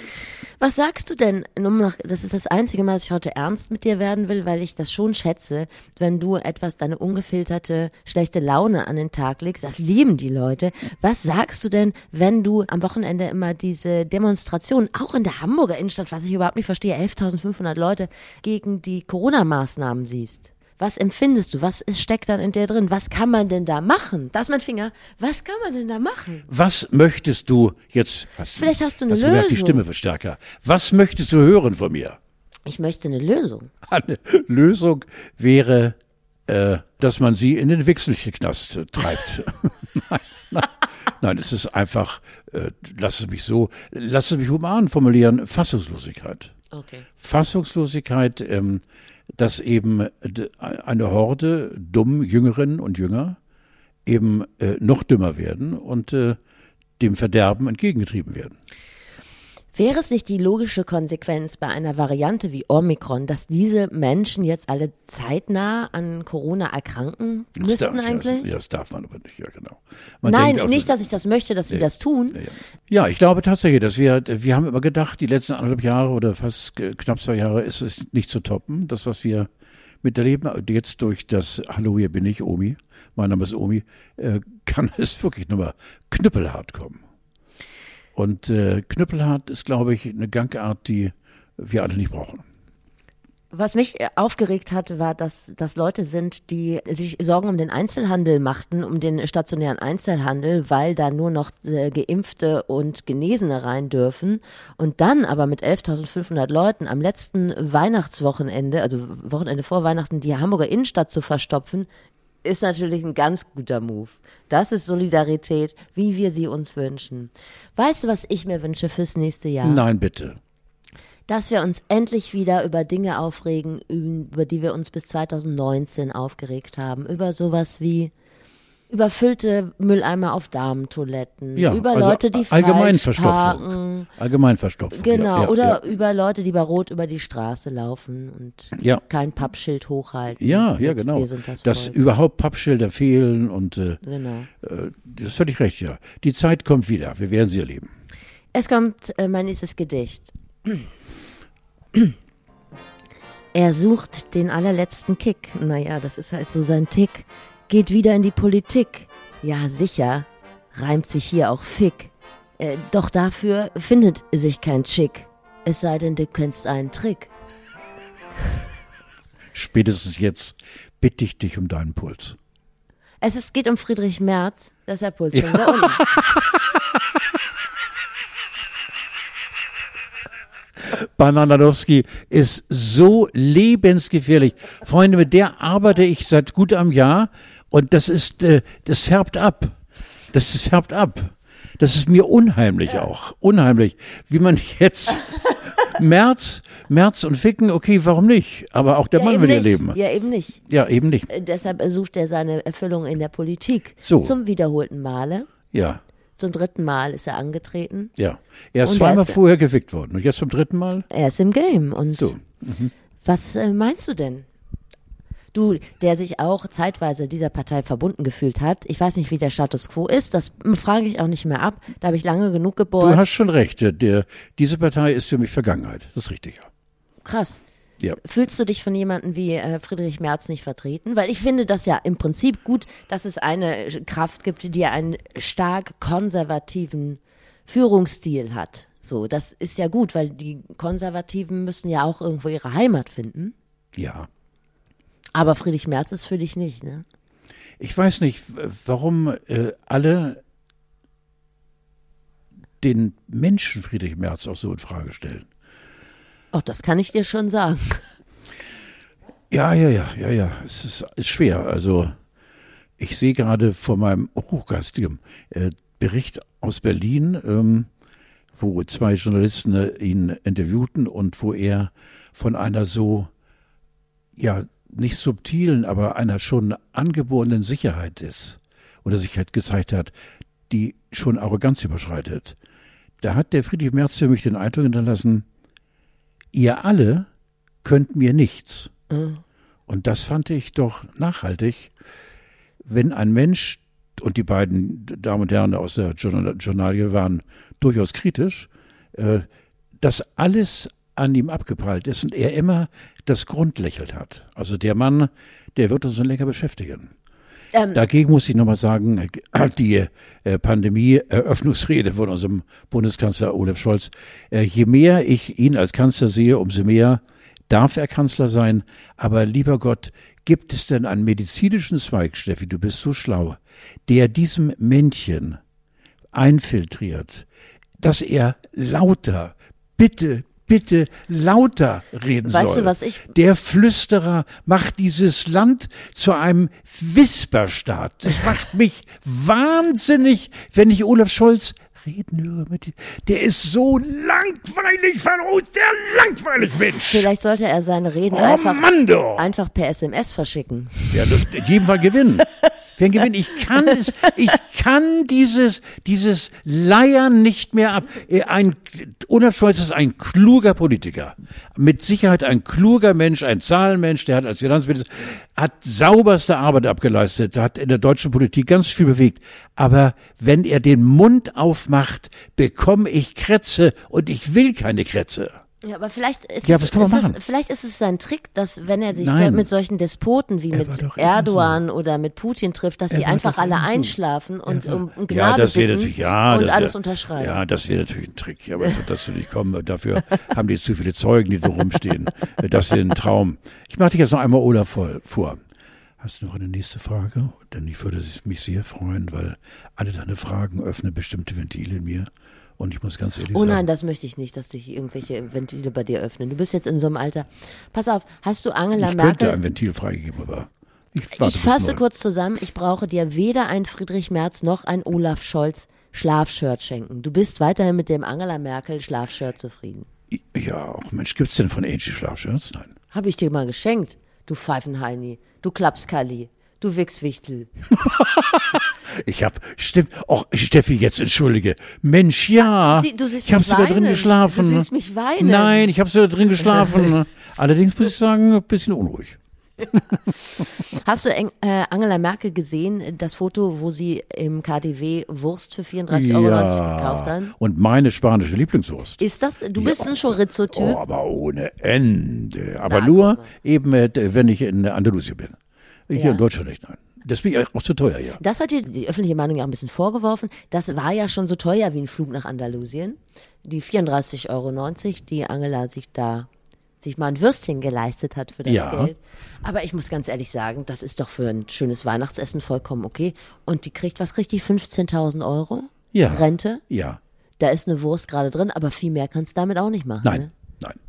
Was sagst du denn, nach, das ist das einzige Mal, dass ich heute ernst mit dir werden will, weil ich das schon schätze, wenn du etwas, deine ungefilterte, schlechte Laune an den Tag legst. Das lieben die Leute. Was sagst du denn, wenn du am Wochenende immer diese Demonstrationen, auch in der Hamburger Innenstadt, was ich überhaupt nicht verstehe, 11.500 Leute gegen die Corona-Maßnahmen siehst? Was empfindest du? Was ist, steckt dann in dir drin? Was kann man denn da machen? Das ist mein Finger. Was kann man denn da machen? Was möchtest du jetzt? Hast Vielleicht hast du eine hast du gemerkt, die Lösung. Stimme wird stärker. Was möchtest du hören von mir? Ich möchte eine Lösung. Eine Lösung wäre, äh, dass man sie in den Wechselknast äh, treibt. nein, nein, nein, es ist einfach, äh, lass es mich so, lass es mich human formulieren, Fassungslosigkeit. Okay. Fassungslosigkeit, ähm, dass eben d- eine Horde dumm Jüngerinnen und Jünger eben äh, noch dümmer werden und äh, dem Verderben entgegengetrieben werden. Wäre es nicht die logische Konsequenz bei einer Variante wie Omikron, dass diese Menschen jetzt alle zeitnah an Corona erkranken Das müssten eigentlich? Ja, das darf man aber nicht, ja genau. Man Nein, auch, nicht, dass ich das möchte, dass sie das tun. Ja, ja. ja, ich glaube tatsächlich, dass wir, wir haben immer gedacht, die letzten anderthalb Jahre oder fast äh, knapp zwei Jahre ist es nicht zu toppen. Das, was wir miterleben, jetzt durch das Hallo, hier bin ich, Omi, mein Name ist Omi, äh, kann es wirklich nochmal knüppelhart kommen. Und äh, knüppelhart ist, glaube ich, eine Gangart, die wir alle nicht brauchen. Was mich äh, aufgeregt hat, war, dass das Leute sind, die sich Sorgen um den Einzelhandel machten, um den stationären Einzelhandel, weil da nur noch äh, Geimpfte und Genesene rein dürfen. Und dann aber mit 11.500 Leuten am letzten Weihnachtswochenende, also Wochenende vor Weihnachten, die Hamburger Innenstadt zu verstopfen, ist natürlich ein ganz guter Move. Das ist Solidarität, wie wir sie uns wünschen. Weißt du, was ich mir wünsche fürs nächste Jahr? Nein, bitte. dass wir uns endlich wieder über Dinge aufregen, über die wir uns bis 2019 aufgeregt haben. Über sowas wie überfüllte Mülleimer auf Damentoiletten, Ja, über also Leute, die allgemein falsch Verstopfung. parken. Allgemein Verstopfung. Genau, ja, ja, oder über Leute, die bei Rot über die Straße laufen und Ja. kein Pappschild hochhalten. Ja, ja, genau. Das Dass überhaupt Pappschilder fehlen und äh, Genau. äh, das ist völlig recht, ja. Die Zeit kommt wieder, wir werden sie erleben. Es kommt äh, mein nächstes Gedicht. Er sucht den allerletzten Kick. Naja, das ist halt so sein Tick. Geht wieder in die Politik. Ja, sicher. Reimt sich hier auch Fick. Äh, doch dafür findet sich kein Chick. Es sei denn, du kennst einen Trick. Spätestens jetzt bitte ich dich um deinen Puls. Es ist, geht um Friedrich Merz. Das ist der Puls schon da unten. Bananadowski ist so lebensgefährlich. Freunde, mit der arbeite ich seit gut einem Jahr und das ist, äh, das färbt ab. Das ist- färbt ab. Das ist mir unheimlich auch. Unheimlich. Wie man jetzt März, März und Ficken, okay, warum nicht? Aber auch der Mann eben will ihr nicht. leben. Ja, eben nicht. Ja, eben nicht. Äh, Deshalb sucht er seine Erfüllung in der Politik. So. Zum wiederholten Male. Ja, Zum dritten Mal ist er angetreten. ja. Er ist Und zweimal ist- vorher gewickt worden. Und jetzt zum dritten Mal? Er ist im Game. Und So. was äh, meinst du denn? Du, der sich auch zeitweise dieser Partei verbunden gefühlt hat. Ich weiß nicht, wie der Status quo ist. Das frage ich auch nicht mehr ab. Da habe ich lange genug Du gebohrt. hast schon recht. Der, der, diese Partei ist für mich Vergangenheit. Das ist richtig, ja. Krass. Ja. Fühlst du dich von jemandem wie äh, Friedrich Merz nicht vertreten? Weil ich finde das ja im Prinzip gut, dass es eine Kraft gibt, die einen stark konservativen Führungsstil hat. So, das ist ja gut, weil die Konservativen müssen ja auch irgendwo ihre Heimat finden. Ja. Aber Friedrich Merz ist für dich nicht, ne? Ich weiß nicht, warum äh, alle den Menschen Friedrich Merz auch so in Frage stellen. Auch das kann ich dir schon sagen. Ja, ja, ja, ja, ja. Es ist, ist schwer. Also ich sehe gerade vor meinem hochgeistigen äh, Bericht aus Berlin, ähm, wo zwei Journalisten äh, ihn interviewten und wo er von einer so, ja, nicht subtilen, aber einer schon angeborenen Sicherheit ist oder Sicherheit gezeigt hat, die schon Arroganz überschreitet. Da hat der Friedrich Merz für mich den Eindruck hinterlassen, ihr alle könnt mir nichts. Und das fand ich doch nachhaltig, wenn ein Mensch, und die beiden Damen und Herren aus der Journal Journalie waren durchaus kritisch, äh, dass alles an ihm abgeprallt ist und er immer das Grundlächelt hat. Also der Mann, der wird uns noch länger beschäftigen. Ähm, Dagegen muss ich nochmal sagen, die äh, Pandemie-Eröffnungsrede von unserem Bundeskanzler Olaf Scholz, äh, je mehr ich ihn als Kanzler sehe, umso mehr darf er Kanzler sein. Aber lieber Gott, gibt es denn einen medizinischen Zweig, Steffi, du bist so schlau, der diesem Männchen einfiltriert, dass er lauter, bitte, bitte lauter reden Weißt soll. du, was ich- Der Flüsterer macht dieses Land zu einem Wisperstaat. Das macht mich wahnsinnig, wenn ich Olaf Scholz reden höre mit ihm. Der ist so langweilig uns, der langweilig Mensch. Vielleicht sollte er seine Reden Oh einfach, einfach per SMS verschicken. Ja, jedem Fall gewinnen. Wer gewinnt? Ich kann es, ich kann dieses, dieses Leiern nicht mehr ab. Äh, Ein, Olaf Scholz ist ein kluger Politiker. Mit Sicherheit ein kluger Mensch, ein Zahlenmensch, der hat als Finanzminister, hat sauberste Arbeit abgeleistet, hat in der deutschen Politik ganz viel bewegt. Aber wenn er den Mund aufmacht, bekomme ich Krätze und ich will keine Krätze. Ja, aber vielleicht ist, Ja, es, was kann man ist machen? Es, vielleicht ist es sein Trick, dass wenn er sich Nein. so, mit solchen Despoten wie Er mit Erdogan oder mit Putin trifft, dass Er sie einfach alle so. einschlafen und um, um Ja, Gnade das bitten natürlich, ja. und das alles wär, unterschreiben. Ja, das wäre natürlich ein Trick. Aber das wird dazu nicht kommen. Dafür haben die zu viele Zeugen, die da rumstehen. Das ist ein Traum. Ich mache dich jetzt noch einmal Olaf voll vor. Hast du noch eine nächste Frage? Denn ich würde mich sehr freuen, weil alle deine Fragen öffnen bestimmte Ventile in mir. Und ich muss ganz ehrlich Oh sagen. nein, das möchte ich nicht, dass sich irgendwelche Ventile bei dir öffnen. Du bist jetzt in so einem Alter. Pass auf, hast du Angela ich könnte Merkel? ein Ventil freigeben, aber ich warte Ich fasse kurz zusammen, ich brauche dir weder ein Friedrich Merz noch ein Olaf Scholz Schlafshirt schenken. Du bist weiterhin mit dem Angela Merkel Schlafshirt zufrieden. Ja, auch Mensch, gibt's denn von Angie Schlafshirts? Nein. Habe ich dir mal geschenkt, du Pfeifenheini, du Klapskalli, du Wichswichtel. Ich hab, stimmt, auch Steffi, jetzt entschuldige. Mensch, ja. Sie- du siehst ich habe sogar drin geschlafen. Du siehst mich weinen. Nein, ich habe sogar drin geschlafen. Allerdings muss ich sagen, ein bisschen unruhig. Hast du äh, Angela Merkel gesehen, das Foto, wo sie im KDW Wurst für 34,90 Euro gekauft hat? Und meine spanische Lieblingswurst. Ist das, du bist ein Chorizo-Typ? Oh, aber ohne Ende. Aber Na, nur eben, äh, wenn ich in Andalusien bin. Hier Ja. in Deutschland nicht, nein. Das bin ich auch zu teuer, ja. Das hat dir die öffentliche Meinung ja auch ein bisschen vorgeworfen. Das war ja schon so teuer wie ein Flug nach Andalusien. Die 34,90 Euro, die Angela sich da sich mal ein Würstchen geleistet hat für das Ja. Geld. Aber ich muss ganz ehrlich sagen, das ist doch für ein schönes Weihnachtsessen vollkommen okay. Und die kriegt, was kriegt die? 15.000 Euro? Ja. Rente? Ja. Da ist eine Wurst gerade drin, aber viel mehr kannst du damit auch nicht machen. Nein, Ne? nein.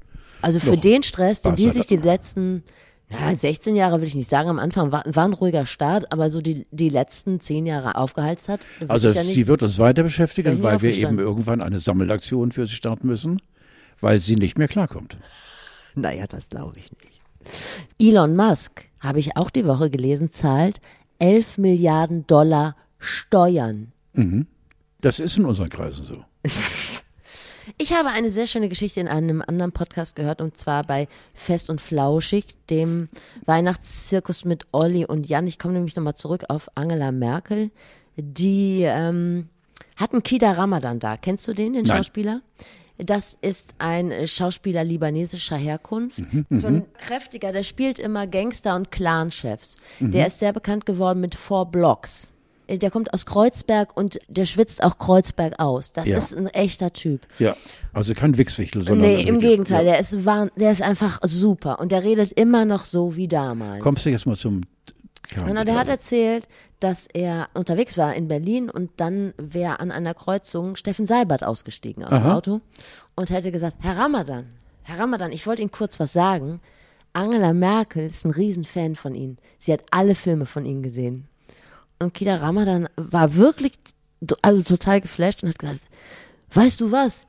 Also für Doch. den Stress, den die hat sich die letzten ja, 16 Jahre will ich nicht sagen, am Anfang war, war ein ruhiger Start, aber so die, die letzten 10 Jahre aufgeheizt hat. Also ja nicht, sie wird uns weiter beschäftigen, weil wir eben irgendwann eine Sammelaktion für sie starten müssen, weil sie nicht mehr klarkommt. naja, das glaube ich nicht. Elon Musk, habe ich auch die Woche gelesen, zahlt 11 Milliarden Dollar Steuern. Das ist in unseren Kreisen so. Ich habe eine sehr schöne Geschichte in einem anderen Podcast gehört und zwar bei Fest und Flauschig, dem Weihnachtszirkus mit Olli und Jan. Ich komme nämlich nochmal zurück auf Angela Merkel. Die ähm, hatten Kida Ramadan da. Kennst du den, den Nein. Schauspieler? Das ist ein äh, Schauspieler libanesischer Herkunft. so ein kräftiger, der spielt immer Gangster und Clanchefs. Der ist sehr bekannt geworden mit Four Blocks. Äh, Der kommt aus Kreuzberg und der schwitzt auch Kreuzberg aus. Das Ja. ist ein echter Typ. Ja, also kein Wichswichtel, sondern. Nee, im Gegenteil, Ja. der ist wahn, der ist einfach super und der redet immer noch so wie damals. Kommst du jetzt mal zum Kern? Genau, der hat erzählt, dass er unterwegs war in Berlin und dann wäre an einer Kreuzung Steffen Seibert ausgestiegen aus dem Aha. Auto und hätte gesagt, Herr Ramadan, Herr Ramadan, ich wollte Ihnen kurz was sagen. Angela Merkel ist ein Riesenfan von Ihnen. Sie hat alle Filme von Ihnen gesehen. Und Kida Ramadan war wirklich also total geflasht und hat gesagt, weißt du was?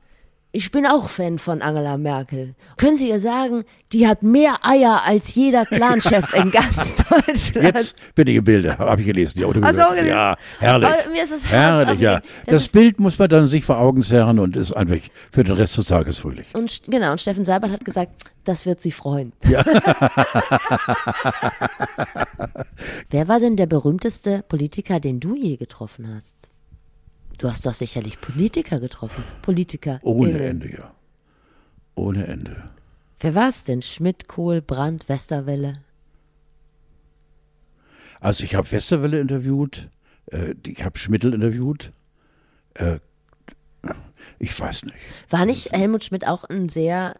Ich bin auch Fan von Angela Merkel. Können Sie ihr sagen, die hat mehr Eier als jeder Clanchef in ganz Deutschland. Jetzt bin ich im Bilde, habe ich gelesen. Die Autobiografie. gelesen? Ja, herrlich. Mir ist das Herz herrlich, ja. Das Das, Bild muss man dann sich vor Augen zerren und ist einfach für den Rest des Tages fröhlich. Und genau, und Steffen Seibert hat gesagt, das wird sie freuen. Wer war denn der berühmteste Politiker, den du je getroffen hast? Du hast doch sicherlich Politiker getroffen. Politiker. Ohne Ende, ja. Ohne Ende. Wer war es denn? Schmidt, Kohl, Brandt, Westerwelle? Also ich habe Westerwelle interviewt, äh, ich habe Schmidl interviewt. Äh, ich weiß nicht. War nicht Helmut Schmidt auch ein sehr,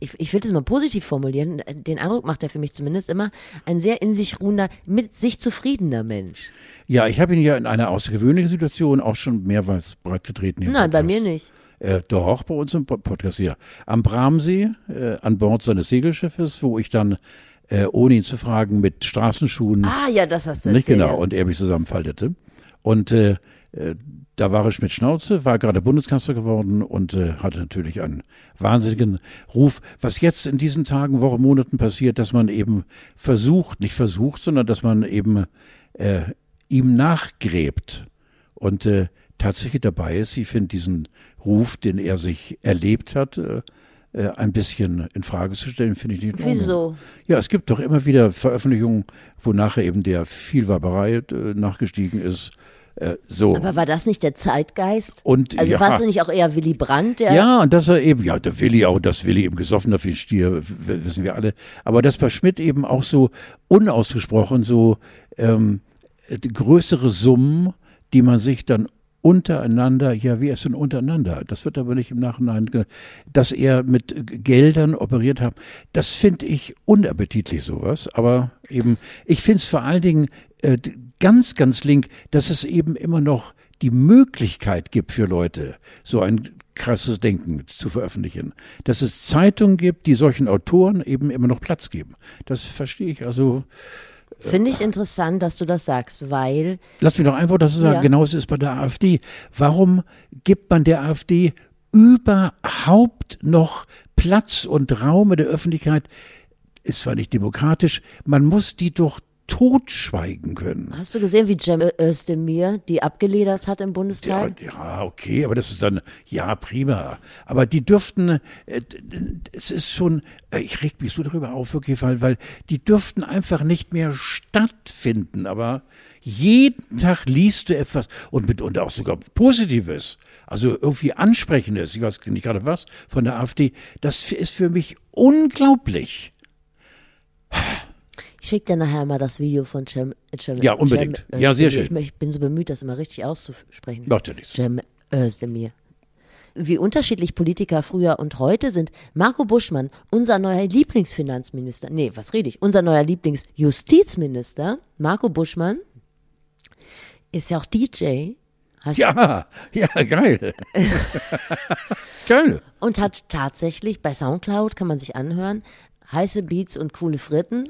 ich, ich will das mal positiv formulieren, den Eindruck macht er für mich zumindest immer, ein sehr in sich ruhender, mit sich zufriedener Mensch. Ja, ich habe ihn ja in einer außergewöhnlichen Situation auch schon mehrmals breitgetreten. hier im Nein, bei mir nicht. Äh, doch, bei uns im Po- Podcast hier. Am Bramsee, äh, an Bord seines Segelschiffes, wo ich dann, äh, ohne ihn zu fragen, mit Straßenschuhen, Ah ja, das hast du nicht erzählt. genau, und er mich zusammenfaltete. Und äh, äh, da war er Schmidt Schnauze, war gerade Bundeskanzler geworden und äh, hatte natürlich einen wahnsinnigen Ruf. Was jetzt in diesen Tagen, Wochen, Monaten passiert, dass man eben versucht, nicht versucht, sondern dass man eben äh, ihm nachgräbt und äh, tatsächlich dabei ist. Ich finde diesen Ruf, den er sich erlebt hat, äh, äh, ein bisschen in Frage zu stellen, finde ich nicht Ordnung. Wieso? Ja, es gibt doch immer wieder Veröffentlichungen, wo nachher eben der Vielwaberei äh, nachgestiegen ist. Äh, so. Aber war das nicht der Zeitgeist? Und, also ja. warst du nicht auch eher Willy Brandt, der Ja, und dass er eben, ja, der Willi auch, dass Willi eben gesoffen wie ein Stier, wissen wir alle. Aber dass bei Schmidt eben auch so unausgesprochen so ähm, äh, größere Summen, die man sich dann untereinander, ja, wie ist denn untereinander? Das wird aber nicht im Nachhinein, dass er mit Geldern operiert hat. Das finde ich unappetitlich sowas. Aber eben, ich finde es vor allen Dingen äh, ganz, ganz link, dass es eben immer noch die Möglichkeit gibt für Leute, so ein krasses Denken zu veröffentlichen. Dass es Zeitungen gibt, die solchen Autoren eben immer noch Platz geben. Das verstehe ich. Also finde ich interessant, dass du das sagst, weil lass mich doch einfach dazu sagen, Ja. genauso ist bei der AfD. Warum gibt man der AfD überhaupt noch Platz und Raum in der Öffentlichkeit? Ist zwar nicht demokratisch, man muss die doch totschweigen können. hast du gesehen, wie Cem Özdemir die abgeledert hat im Ja, Bundestag? ja, okay, aber das ist dann, ja, prima. Aber die dürften, äh, es ist schon, äh, ich reg mich so darüber auf, wirklich, weil, weil die dürften einfach nicht mehr stattfinden. Aber jeden Tag liest du etwas und mit, und auch sogar Positives, also irgendwie Ansprechendes, ich weiß nicht gerade was, von der AfD. Das ist für mich unglaublich. Ich schicke dir nachher mal das Video von Cem, Cem Ja, unbedingt. Cem Ja, sehr schön. Ich, ich bin so bemüht, das immer richtig auszusprechen. Macht ja nichts. Cem Özdemir. Wie unterschiedlich Politiker früher und heute sind. Marco Buschmann, unser neuer Lieblingsfinanzminister, nee, was rede ich, unser neuer Lieblingsjustizminister, Marco Buschmann, ist ja auch DJ. Hast Ja, ja, geil. geil. und hat tatsächlich bei Soundcloud kann man sich anhören heiße Beats und coole Fritten.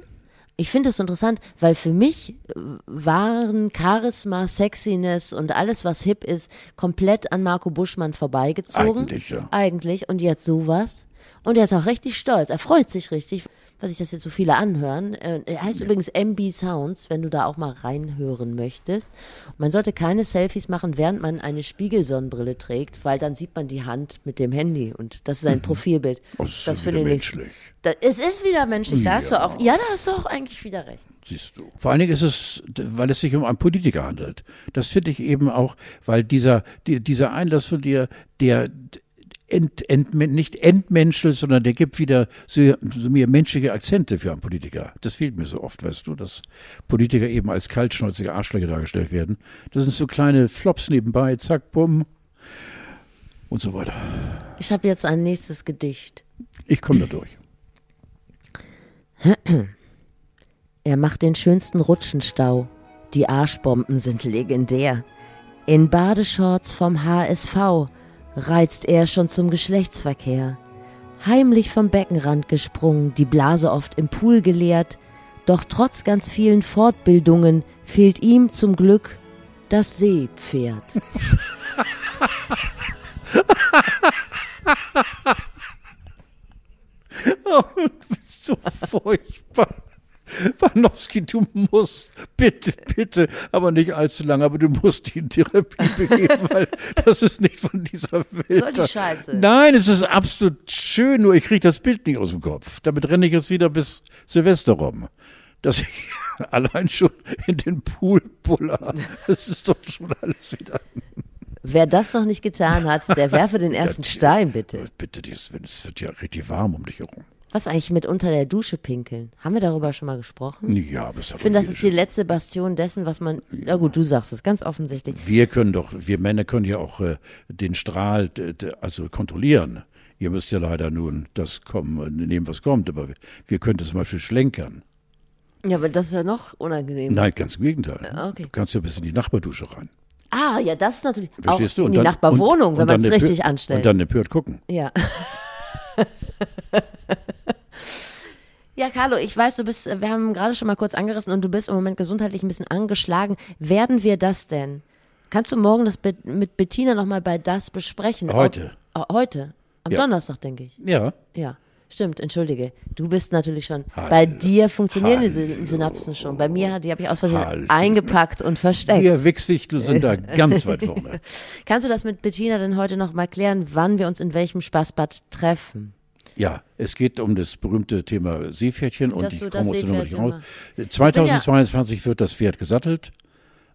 Ich finde es interessant, weil für mich äh, waren Charisma, Sexiness und alles, was hip ist, komplett an Marco Buschmann vorbeigezogen. Eigentlich, ja. Eigentlich. Und jetzt sowas. Und er ist auch richtig stolz. Er freut sich richtig, was sich das jetzt so viele anhören. Äh, heißt übrigens MB Sounds, wenn du da auch mal reinhören möchtest. Und man sollte keine Selfies machen, während man eine Spiegelsonnenbrille trägt, weil dann sieht man die Hand mit dem Handy und das ist ein Profilbild. Mhm. Das ist das wieder menschlich. Da, es ist wieder menschlich, da hast du Ja. auch, ja, da hast du auch eigentlich wieder recht. Siehst du. Vor allen Dingen ist es, weil es sich um einen Politiker handelt. Das finde ich eben auch, weil dieser, die, dieser Einlass von dir, der, ent, ent, nicht entmenschelt, sondern der gibt wieder so, so mehr menschliche Akzente für einen Politiker. Das fehlt mir so oft, weißt du, dass Politiker eben als kaltschnäuzige Arschlöcher dargestellt werden. Das sind so kleine Flops nebenbei, zack, bumm und so weiter. Ich habe jetzt ein nächstes Gedicht. Ich komme da durch. Er macht den schönsten Rutschenstau. Die Arschbomben sind legendär. In Badeshorts vom HSV reizt er schon zum Geschlechtsverkehr. Heimlich vom Beckenrand gesprungen, die Blase oft im Pool geleert, doch trotz ganz vielen Fortbildungen fehlt ihm zum Glück das Seepferd. oh, du bist so furchtbar. Panowski, du musst, bitte, bitte, aber nicht allzu lange, aber du musst die in Therapie begeben, weil das ist nicht von dieser Welt. So die Scheiße. Nein, es ist absolut schön, nur ich kriege das Bild nicht aus dem Kopf. Damit renne ich jetzt wieder bis Silvester rum. Dass ich allein schon in den Pool puller. Das ist doch schon alles wieder. Wer das noch nicht getan hat, der werfe den ersten Stein, bitte. Bitte, es wird ja richtig warm um dich herum. Was eigentlich mit unter der Dusche pinkeln? Haben wir darüber schon mal gesprochen? Ja, aber Ich finde, das ist die letzte Bastion dessen, was man. Na gut, du sagst es ganz offensichtlich. Wir können doch, wir Männer können ja auch äh, den Strahl also kontrollieren. Ihr müsst ja leider nun das kommen, nehmen, was kommt, aber wir, wir können zum Beispiel schlenkern. Ja, aber das ist ja noch unangenehm. Nein, ganz im Gegenteil. okay. Du kannst ja bis in die Nachbardusche rein. Ah, ja, das ist natürlich Verstehst auch du? in Und die dann- Nachbarwohnung, und- wenn man es richtig anstellt. Und dann eine Pört gucken. Ja. Ja, Carlo, ich weiß, du bist, wir haben gerade schon mal kurz angerissen und du bist im Moment gesundheitlich ein bisschen angeschlagen. Werden wir das denn? Kannst du morgen das mit Bettina nochmal bei das besprechen? Heute. Ob, oh, heute? Am Ja. Donnerstag, denke ich. Ja. Ja, stimmt, entschuldige. Du bist natürlich schon. Hallo. Bei dir funktionieren die Hallo. Synapsen schon. Bei mir, die habe ich aus Versehen Hallo. eingepackt und versteckt. Wir Wichswichtel sind da ganz weit vorne. Kannst du das mit Bettina denn heute noch mal klären, wann wir uns in welchem Spaßbad treffen? Ja, es geht um das berühmte Thema Seepferdchen und ich komme aus der Nummer nicht raus. 2022 wird das Pferd gesattelt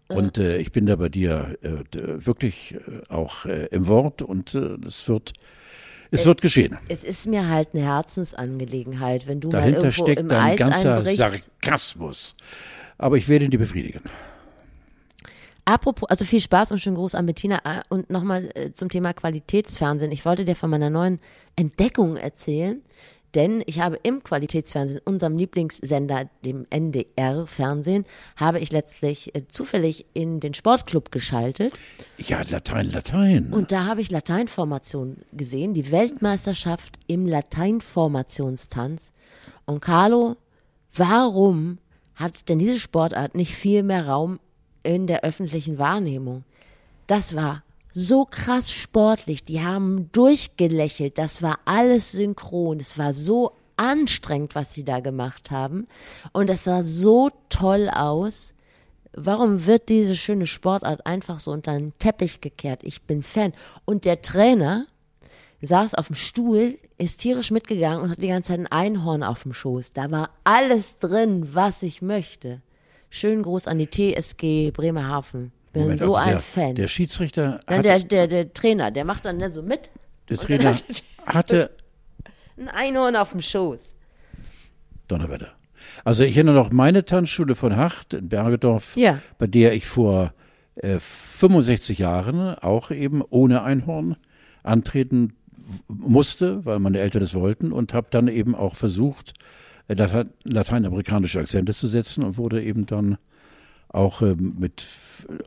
und äh, ich bin da bei dir äh, wirklich äh, auch äh, im Wort und äh, es wird es wird geschehen. Es ist mir halt eine Herzensangelegenheit, wenn du mal Dahinter irgendwo steckt im ein Eis ganzer einbrichst. Sarkasmus. Aber ich werde ihn dir befriedigen. Apropos, also viel Spaß und schönen Gruß an Bettina. Ah, Und nochmal äh, zum Thema Qualitätsfernsehen. Ich wollte dir von meiner neuen Entdeckung erzählen, denn ich habe im Qualitätsfernsehen, unserem Lieblingssender, dem NDR-Fernsehen, habe ich letztlich äh, zufällig in den Sportclub geschaltet. Ja, Latein, Latein. Und da habe ich Lateinformation gesehen, die Weltmeisterschaft im Lateinformationstanz. Und Carlo, warum hat denn diese Sportart nicht viel mehr Raum in der öffentlichen Wahrnehmung? Das war so krass sportlich, die haben durchgelächelt, das war alles synchron, es war so anstrengend, was sie da gemacht haben. Und es sah so toll aus. Warum wird diese schöne Sportart einfach so unter den Teppich gekehrt? Ich bin Fan. Und der Trainer saß auf dem Stuhl, ist tierisch mitgegangen und hat die ganze Zeit ein Einhorn auf dem Schoß. Da war alles drin, was ich möchte. Schönen Gruß an die TSG Bremerhaven. Bin Moment, so also ein der, Fan. Der Schiedsrichter, Nein, der, der, der Trainer, der macht dann ne, so mit. der Trainer hatte ein Einhorn auf dem Schoß. Donnerwetter. Also ich erinnere noch meine Tanzschule von Hacht in Bergedorf, Ja. bei der ich vor äh, 65 Jahren auch eben ohne Einhorn antreten musste, weil meine Eltern es wollten und habe dann eben auch versucht, äh, Latein, lateinamerikanische Akzente zu setzen und wurde eben dann auch ähm, mit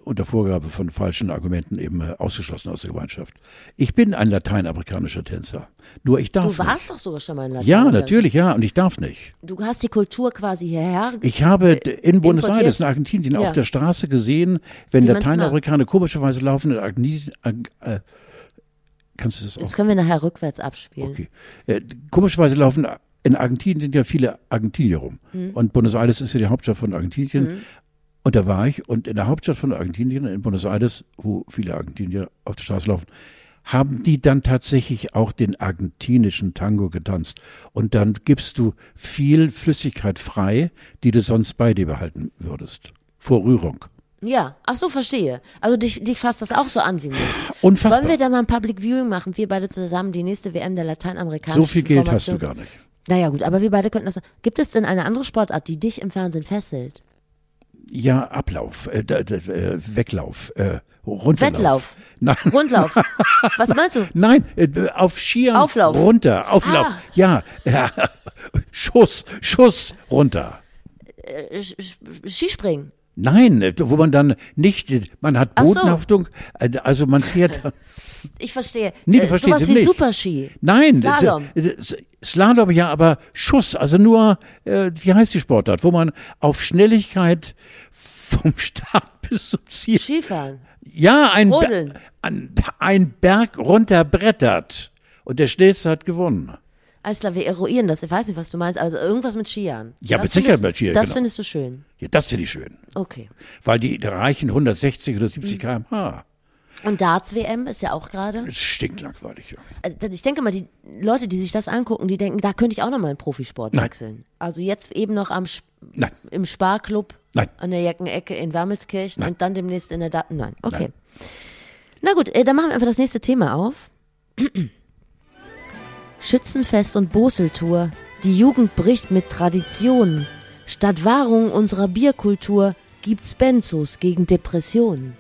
unter Vorgabe von falschen Argumenten eben äh, ausgeschlossen aus der Gemeinschaft. Ich bin ein lateinamerikanischer Tänzer, nur ich darf Du warst nicht. doch sogar schon mal in Ja, Lateinamerika. natürlich, ja, und ich darf nicht. Du hast die Kultur quasi hierher. Ich habe in Buenos Äh, importiert. Aires in Argentinien Ja. auf der Straße gesehen, wenn Lateinamerikaner komischerweise laufen in Argentinien. Äh, kannst du das auch? Das können wir nachher rückwärts abspielen. Okay. Äh, komischerweise laufen in Argentinien sind ja viele Argentinier rum. Mhm. Und Buenos Aires ist ja die Hauptstadt von Argentinien. Und da war ich und in der Hauptstadt von Argentinien, in Buenos Aires, wo viele Argentinier auf der Straße laufen, haben die dann tatsächlich auch den argentinischen Tango getanzt. Und dann gibst du viel Flüssigkeit frei, die du sonst bei dir behalten würdest. Vor Rührung. Ja, ach so, verstehe. Also dich, dich fasst das auch so an wie mich. Unfassbar. Wollen wir da mal ein Public Viewing machen? Wir beide zusammen die nächste WM der lateinamerikanischen so viel Geld hast du gar nicht. Naja gut, aber wir beide könnten das. Gibt es denn eine andere Sportart, die dich im Fernsehen fesselt? Ja, Ablauf, äh, äh, Weglauf, äh, Runterlauf. Wettlauf. Nein, Rundlauf. Was meinst du? nein, äh, auf Skiern. Auflauf. Runter, Auflauf. Ah. Ja, ja, Schuss, Schuss, runter. Äh, Skispringen. Nein, äh, wo man dann nicht, äh, man hat Ach so. Bodenhaftung, äh, also man fährt. Ich verstehe. Nee, du Äh, verstehst sowas es wie nicht. Superski. Nein, das- Slalom. das- Slalom ja, aber Schuss, also nur, äh, wie heißt die Sportart, wo man auf Schnelligkeit vom Start bis zum Ziel, Skifahren. ja, ein, Ber- Rodeln. ein, ein Berg runterbrettert und der Schnellste hat gewonnen. Alles klar, wir eruieren das. Ich weiß nicht, was du meinst, also irgendwas mit Skiern. Ja, Das mit Sicherheit mit Skiern, Das genau. findest du schön. Ja, das finde ich schön, Okay. weil die reichen 160 oder Mhm. 70 km/h. Und Darts-WM ist ja auch gerade. Das stinkt langweilig. Ja. Also Ich denke mal, die Leute, die sich das angucken, die denken, da könnte ich auch nochmal in Profisport Nein. wechseln. Also jetzt eben noch am Sp Nein, im Sparclub Nein. an der Jeckenecke in Wermelskirchen und dann demnächst in der Daten. Nein, okay. Nein. Na gut, äh, dann machen wir einfach das nächste Thema auf. Schützenfest und Boseltour. Die Jugend bricht mit Traditionen. Statt Wahrung unserer Bierkultur gibt's Benzos gegen Depressionen.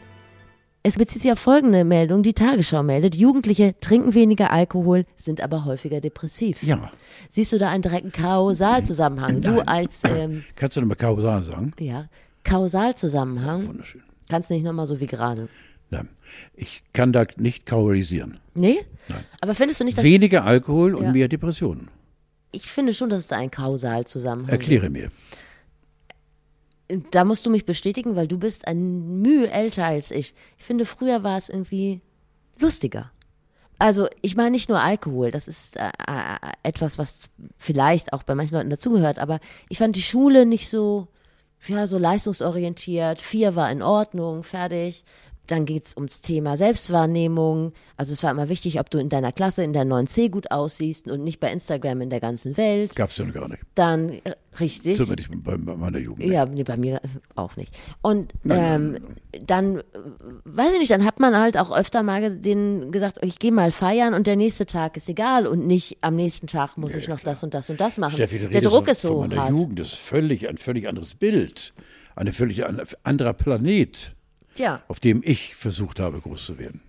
Es bezieht sich auf folgende Meldung. Die Tagesschau meldet, Jugendliche trinken weniger Alkohol, sind aber häufiger depressiv. ja. Siehst du da einen direkten Kausalzusammenhang? Du als, ähm, Kannst du nochmal kausal sagen? ja, Kausalzusammenhang. Wunderschön. Kannst nicht nochmal so wie gerade. Nein, ich kann da nicht kausalieren. Nee? Aber findest du nicht, dass Weniger Alkohol und Ja. mehr Depressionen. ich finde schon, dass es da einen Kausalzusammenhang Erkläre mir. gibt. Da musst du mich bestätigen, weil du bist ein Mühe älter als ich. Ich finde, früher war es irgendwie lustiger. Also, ich meine nicht nur Alkohol, das ist äh, äh, etwas, was vielleicht auch bei manchen Leuten dazugehört, aber ich fand die Schule nicht so, ja, so leistungsorientiert. Vier war in Ordnung, fertig. Dann geht's ums Thema Selbstwahrnehmung. Also es war immer wichtig, ob du in deiner Klasse in der 9c gut aussiehst und nicht bei Instagram in der ganzen Welt. Gab's ja noch gar nicht. Dann, äh, richtig. Zumindest bei, bei meiner Jugend. Ja, nee, bei mir auch nicht. Und Nein, ähm, dann, äh, weiß ich nicht, dann hat man halt auch öfter mal denen gesagt, ich gehe mal feiern und der nächste Tag ist egal und nicht am nächsten Tag muss ich noch das und das und das machen. Steffi, der Druck ist so von meiner hart. Jugend, das ist völlig, ein völlig anderes Bild. Ein völlig an- anderer Planet, Ja. auf dem ich versucht habe, groß zu werden.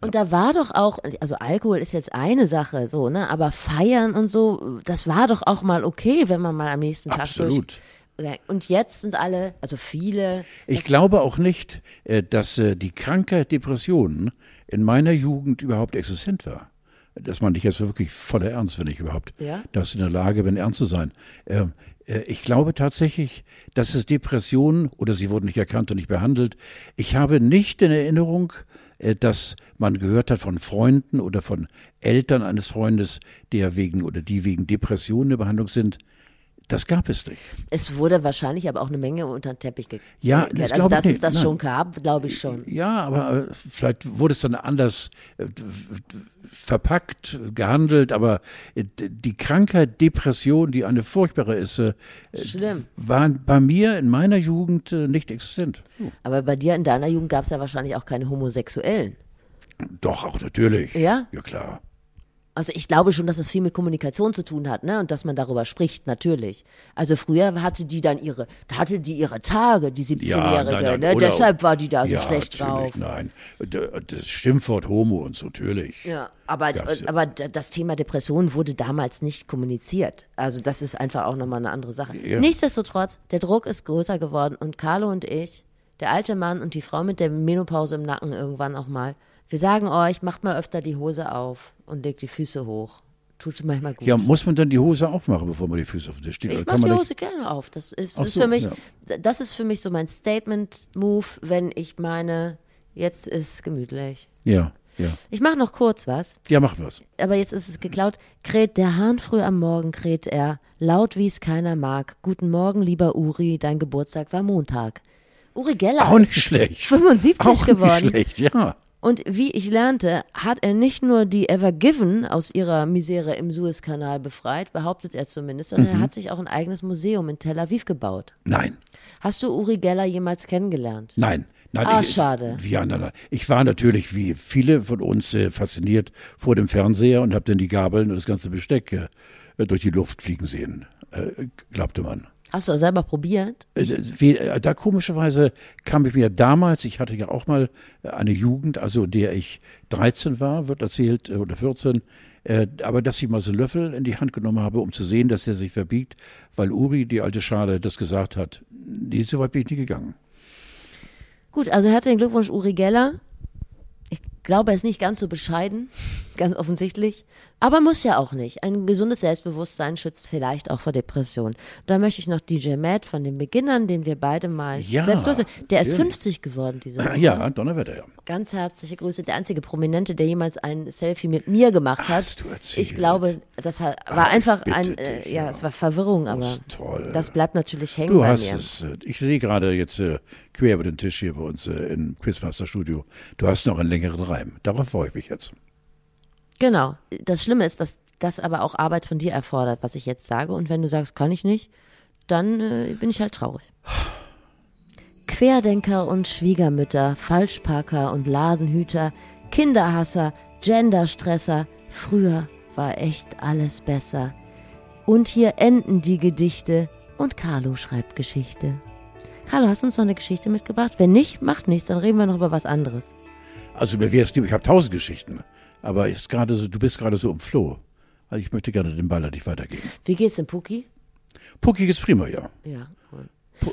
Und da war doch auch, also Alkohol ist jetzt eine Sache, so, ne, aber feiern und so, das war doch auch mal okay, wenn man mal am nächsten Tag Absolut. durch. Und jetzt sind alle, also viele, Ich glaube auch nicht, äh, dass äh, die Krankheit Depressionen in meiner Jugend überhaupt existent war. Das meine ich jetzt wirklich voller Ernst, wenn ich überhaupt Ja? das in der Lage bin, ernst zu sein. Äh, Ich glaube tatsächlich, dass es Depressionen oder sie wurden nicht erkannt und nicht behandelt. Ich habe nicht in Erinnerung, äh, dass man gehört hat von Freunden oder von Eltern eines Freundes, der wegen oder die wegen Depressionen in Behandlung sind. Das gab es nicht. es wurde wahrscheinlich aber auch eine Menge unter den Teppich ge Ja, gekehrt. das Also, dass es das Nein. schon gab, glaube ich schon. Ja, aber äh, vielleicht wurde es dann anders äh, verpackt, gehandelt, aber äh, die Krankheit Depression, die eine furchtbare ist, Schlimm. war bei mir in meiner Jugend nicht existent. Aber bei dir in deiner Jugend gab es ja wahrscheinlich auch keine Homosexuellen. Doch, auch natürlich. Ja? Ja, klar. Also ich glaube schon, dass es viel mit Kommunikation zu tun hat, ne? Und dass man darüber spricht, natürlich. Also früher hatte die dann ihre, hatte die ihre Tage, die 17-Jährige, ne? oder- Deshalb war die da so ja, schlecht natürlich, drauf. Nein, das Schimpfwort Homo und so, natürlich. Ja, aber, ja. aber das Thema Depression wurde damals nicht kommuniziert. Also das ist einfach auch nochmal eine andere Sache. Ja. Nichtsdestotrotz, der Druck ist größer geworden und Carlo und ich, der alte Mann und die Frau mit der Menopause im Nacken irgendwann auch mal, wir sagen euch, macht mal öfter die Hose auf und legt die Füße hoch. Tut manchmal gut. Ja, muss man dann die Hose aufmachen, bevor man die Füße auf den steht? Ich mache die Hose gerne auf. Das ist, ist so, für mich, ja. das ist für mich so mein Statement-Move, wenn ich meine, jetzt ist gemütlich. Ja, ja. Ich mache noch kurz was. Ja, mach was. aber jetzt ist es geklaut. Kräht der Hahn früh am Morgen, kräht er, laut wie es keiner mag. Guten Morgen, lieber Uri, dein Geburtstag war Montag. Uri Geller Auch nicht schlecht. 75 Auch geworden. nicht schlecht, ja. Und wie ich lernte, hat er nicht nur die Ever Given aus ihrer Misere im Suezkanal befreit, behauptet er zumindest, sondern er hat sich auch ein eigenes Museum in Tel Aviv gebaut. Nein, Hast du Uri Geller jemals kennengelernt? nein. Nein, Ah, ich, schade. Ja, nein, nein. Ich war natürlich wie viele von uns äh, fasziniert vor dem Fernseher und habe dann die Gabeln und das ganze Besteck äh, durch die Luft fliegen sehen, äh, glaubte man. Hast du das selber probiert? Äh, äh, Da komischerweise kam ich mir damals, ich hatte ja auch mal äh, eine Jugend, also der ich 13 war, wird erzählt, äh, oder 14, äh, aber dass ich mal so einen Löffel in die Hand genommen habe, um zu sehen, dass er sich verbiegt, weil Uri, die alte Schale, das gesagt hat. Nee, so weit bin ich nie gegangen. Gut, also herzlichen Glückwunsch, Uri Geller. Ich glaube, er ist nicht ganz so bescheiden, ganz offensichtlich. Aber muss ja auch nicht. Ein gesundes Selbstbewusstsein schützt vielleicht auch vor Depressionen. Da möchte ich noch DJ Matt von den Beginnern, den wir beide mal Ja, selbst durchsetzen. Der ist natürlich. 50 geworden diese Woche. Ja, Donnerwetter, ja. Ganz herzliche Grüße. Der einzige Prominente, der jemals ein Selfie mit mir gemacht hat. Hast du erzählt? Ich glaube, das war Ah, einfach ein, äh, dich, ja, ja. es war Verwirrung, aber ist toll. das bleibt natürlich hängen Du bei hast mir. es. äh, Ich sehe gerade jetzt äh, quer über den Tisch hier bei uns äh, im Quizmaster Studio. Du hast noch einen längeren Reim. Darauf freue ich mich jetzt. Genau. Das Schlimme ist, dass das aber auch Arbeit von dir erfordert, was ich jetzt sage. Und wenn du sagst, kann ich nicht, dann äh, bin ich halt traurig. Querdenker und Schwiegermütter, Falschparker und Ladenhüter, Kinderhasser, Genderstresser. Früher war echt alles besser. Und hier enden die Gedichte und Carlo schreibt Geschichte. Carlo, hast du uns noch eine Geschichte mitgebracht? Wenn nicht, macht nichts, dann reden wir noch über was anderes. Also mir wäre es lieb, ich habe tausend Geschichten. Aber ist gerade so, du bist gerade so im Floh. Also ich möchte gerne den Ball an dich weitergeben. Wie geht's dem Puki? Pucki geht's prima, ja. Ja, cool.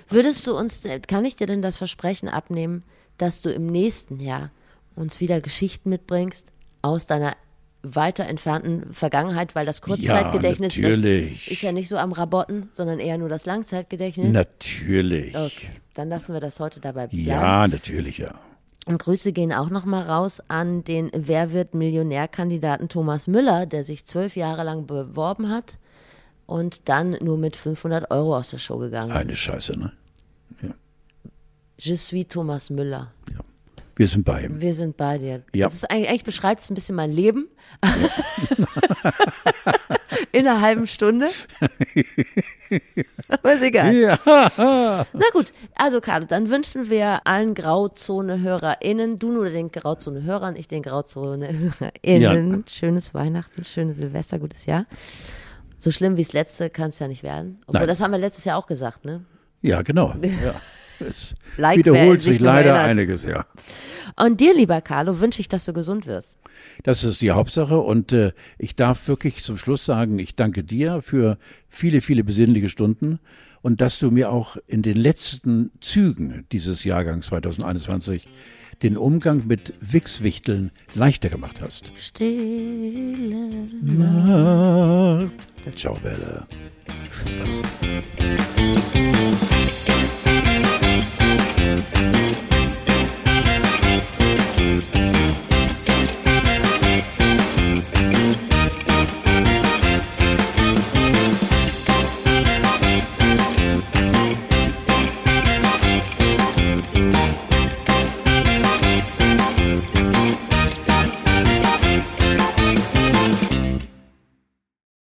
Würdest du uns, kann ich dir denn das Versprechen abnehmen, dass du im nächsten Jahr uns wieder Geschichten mitbringst aus deiner weiter entfernten Vergangenheit, weil das Kurzzeitgedächtnis das natürlich. ist ja nicht so am Rabotten, sondern eher nur das Langzeitgedächtnis. Natürlich. Okay, dann lassen wir das heute dabei bleiben. Ja, natürlich, ja. Und Grüße gehen auch nochmal raus an den Wer wird Millionär-Kandidaten Thomas Müller, der sich zwölf Jahre lang beworben hat und dann nur mit 500 Euro aus der Show gegangen ist. Eine Scheiße, ne? Je suis Thomas Müller. Ja. Wir sind bei ihm. Wir sind bei dir. Ja. Das ist eigentlich, eigentlich beschreibt es ein bisschen mein Leben. In einer halben Stunde. Aber ist egal. Ja. Na gut, also Carlo, dann wünschen wir allen Grauzone-HörerInnen, du nur den Grauzone-Hörern, ich den Grauzone-HörerInnen, schönes Weihnachten, schönes Silvester, gutes Jahr. So schlimm wie das letzte kann es ja nicht werden. Obwohl, Nein. das haben wir letztes Jahr auch gesagt, ne? Ja, genau. Ja. Es Like, wiederholt sich leider erinnert. einiges, ja. Und dir, lieber Carlo, wünsche ich, dass du gesund wirst. Das ist die Hauptsache und äh, ich darf wirklich zum Schluss sagen, ich danke dir für viele, viele besinnliche Stunden und dass du mir auch in den letzten Zügen dieses Jahrgangs 2021 den Umgang mit Wichswichteln leichter gemacht hast. Stille. Nacht. Ciao, Bella. Tschüss. Thank you.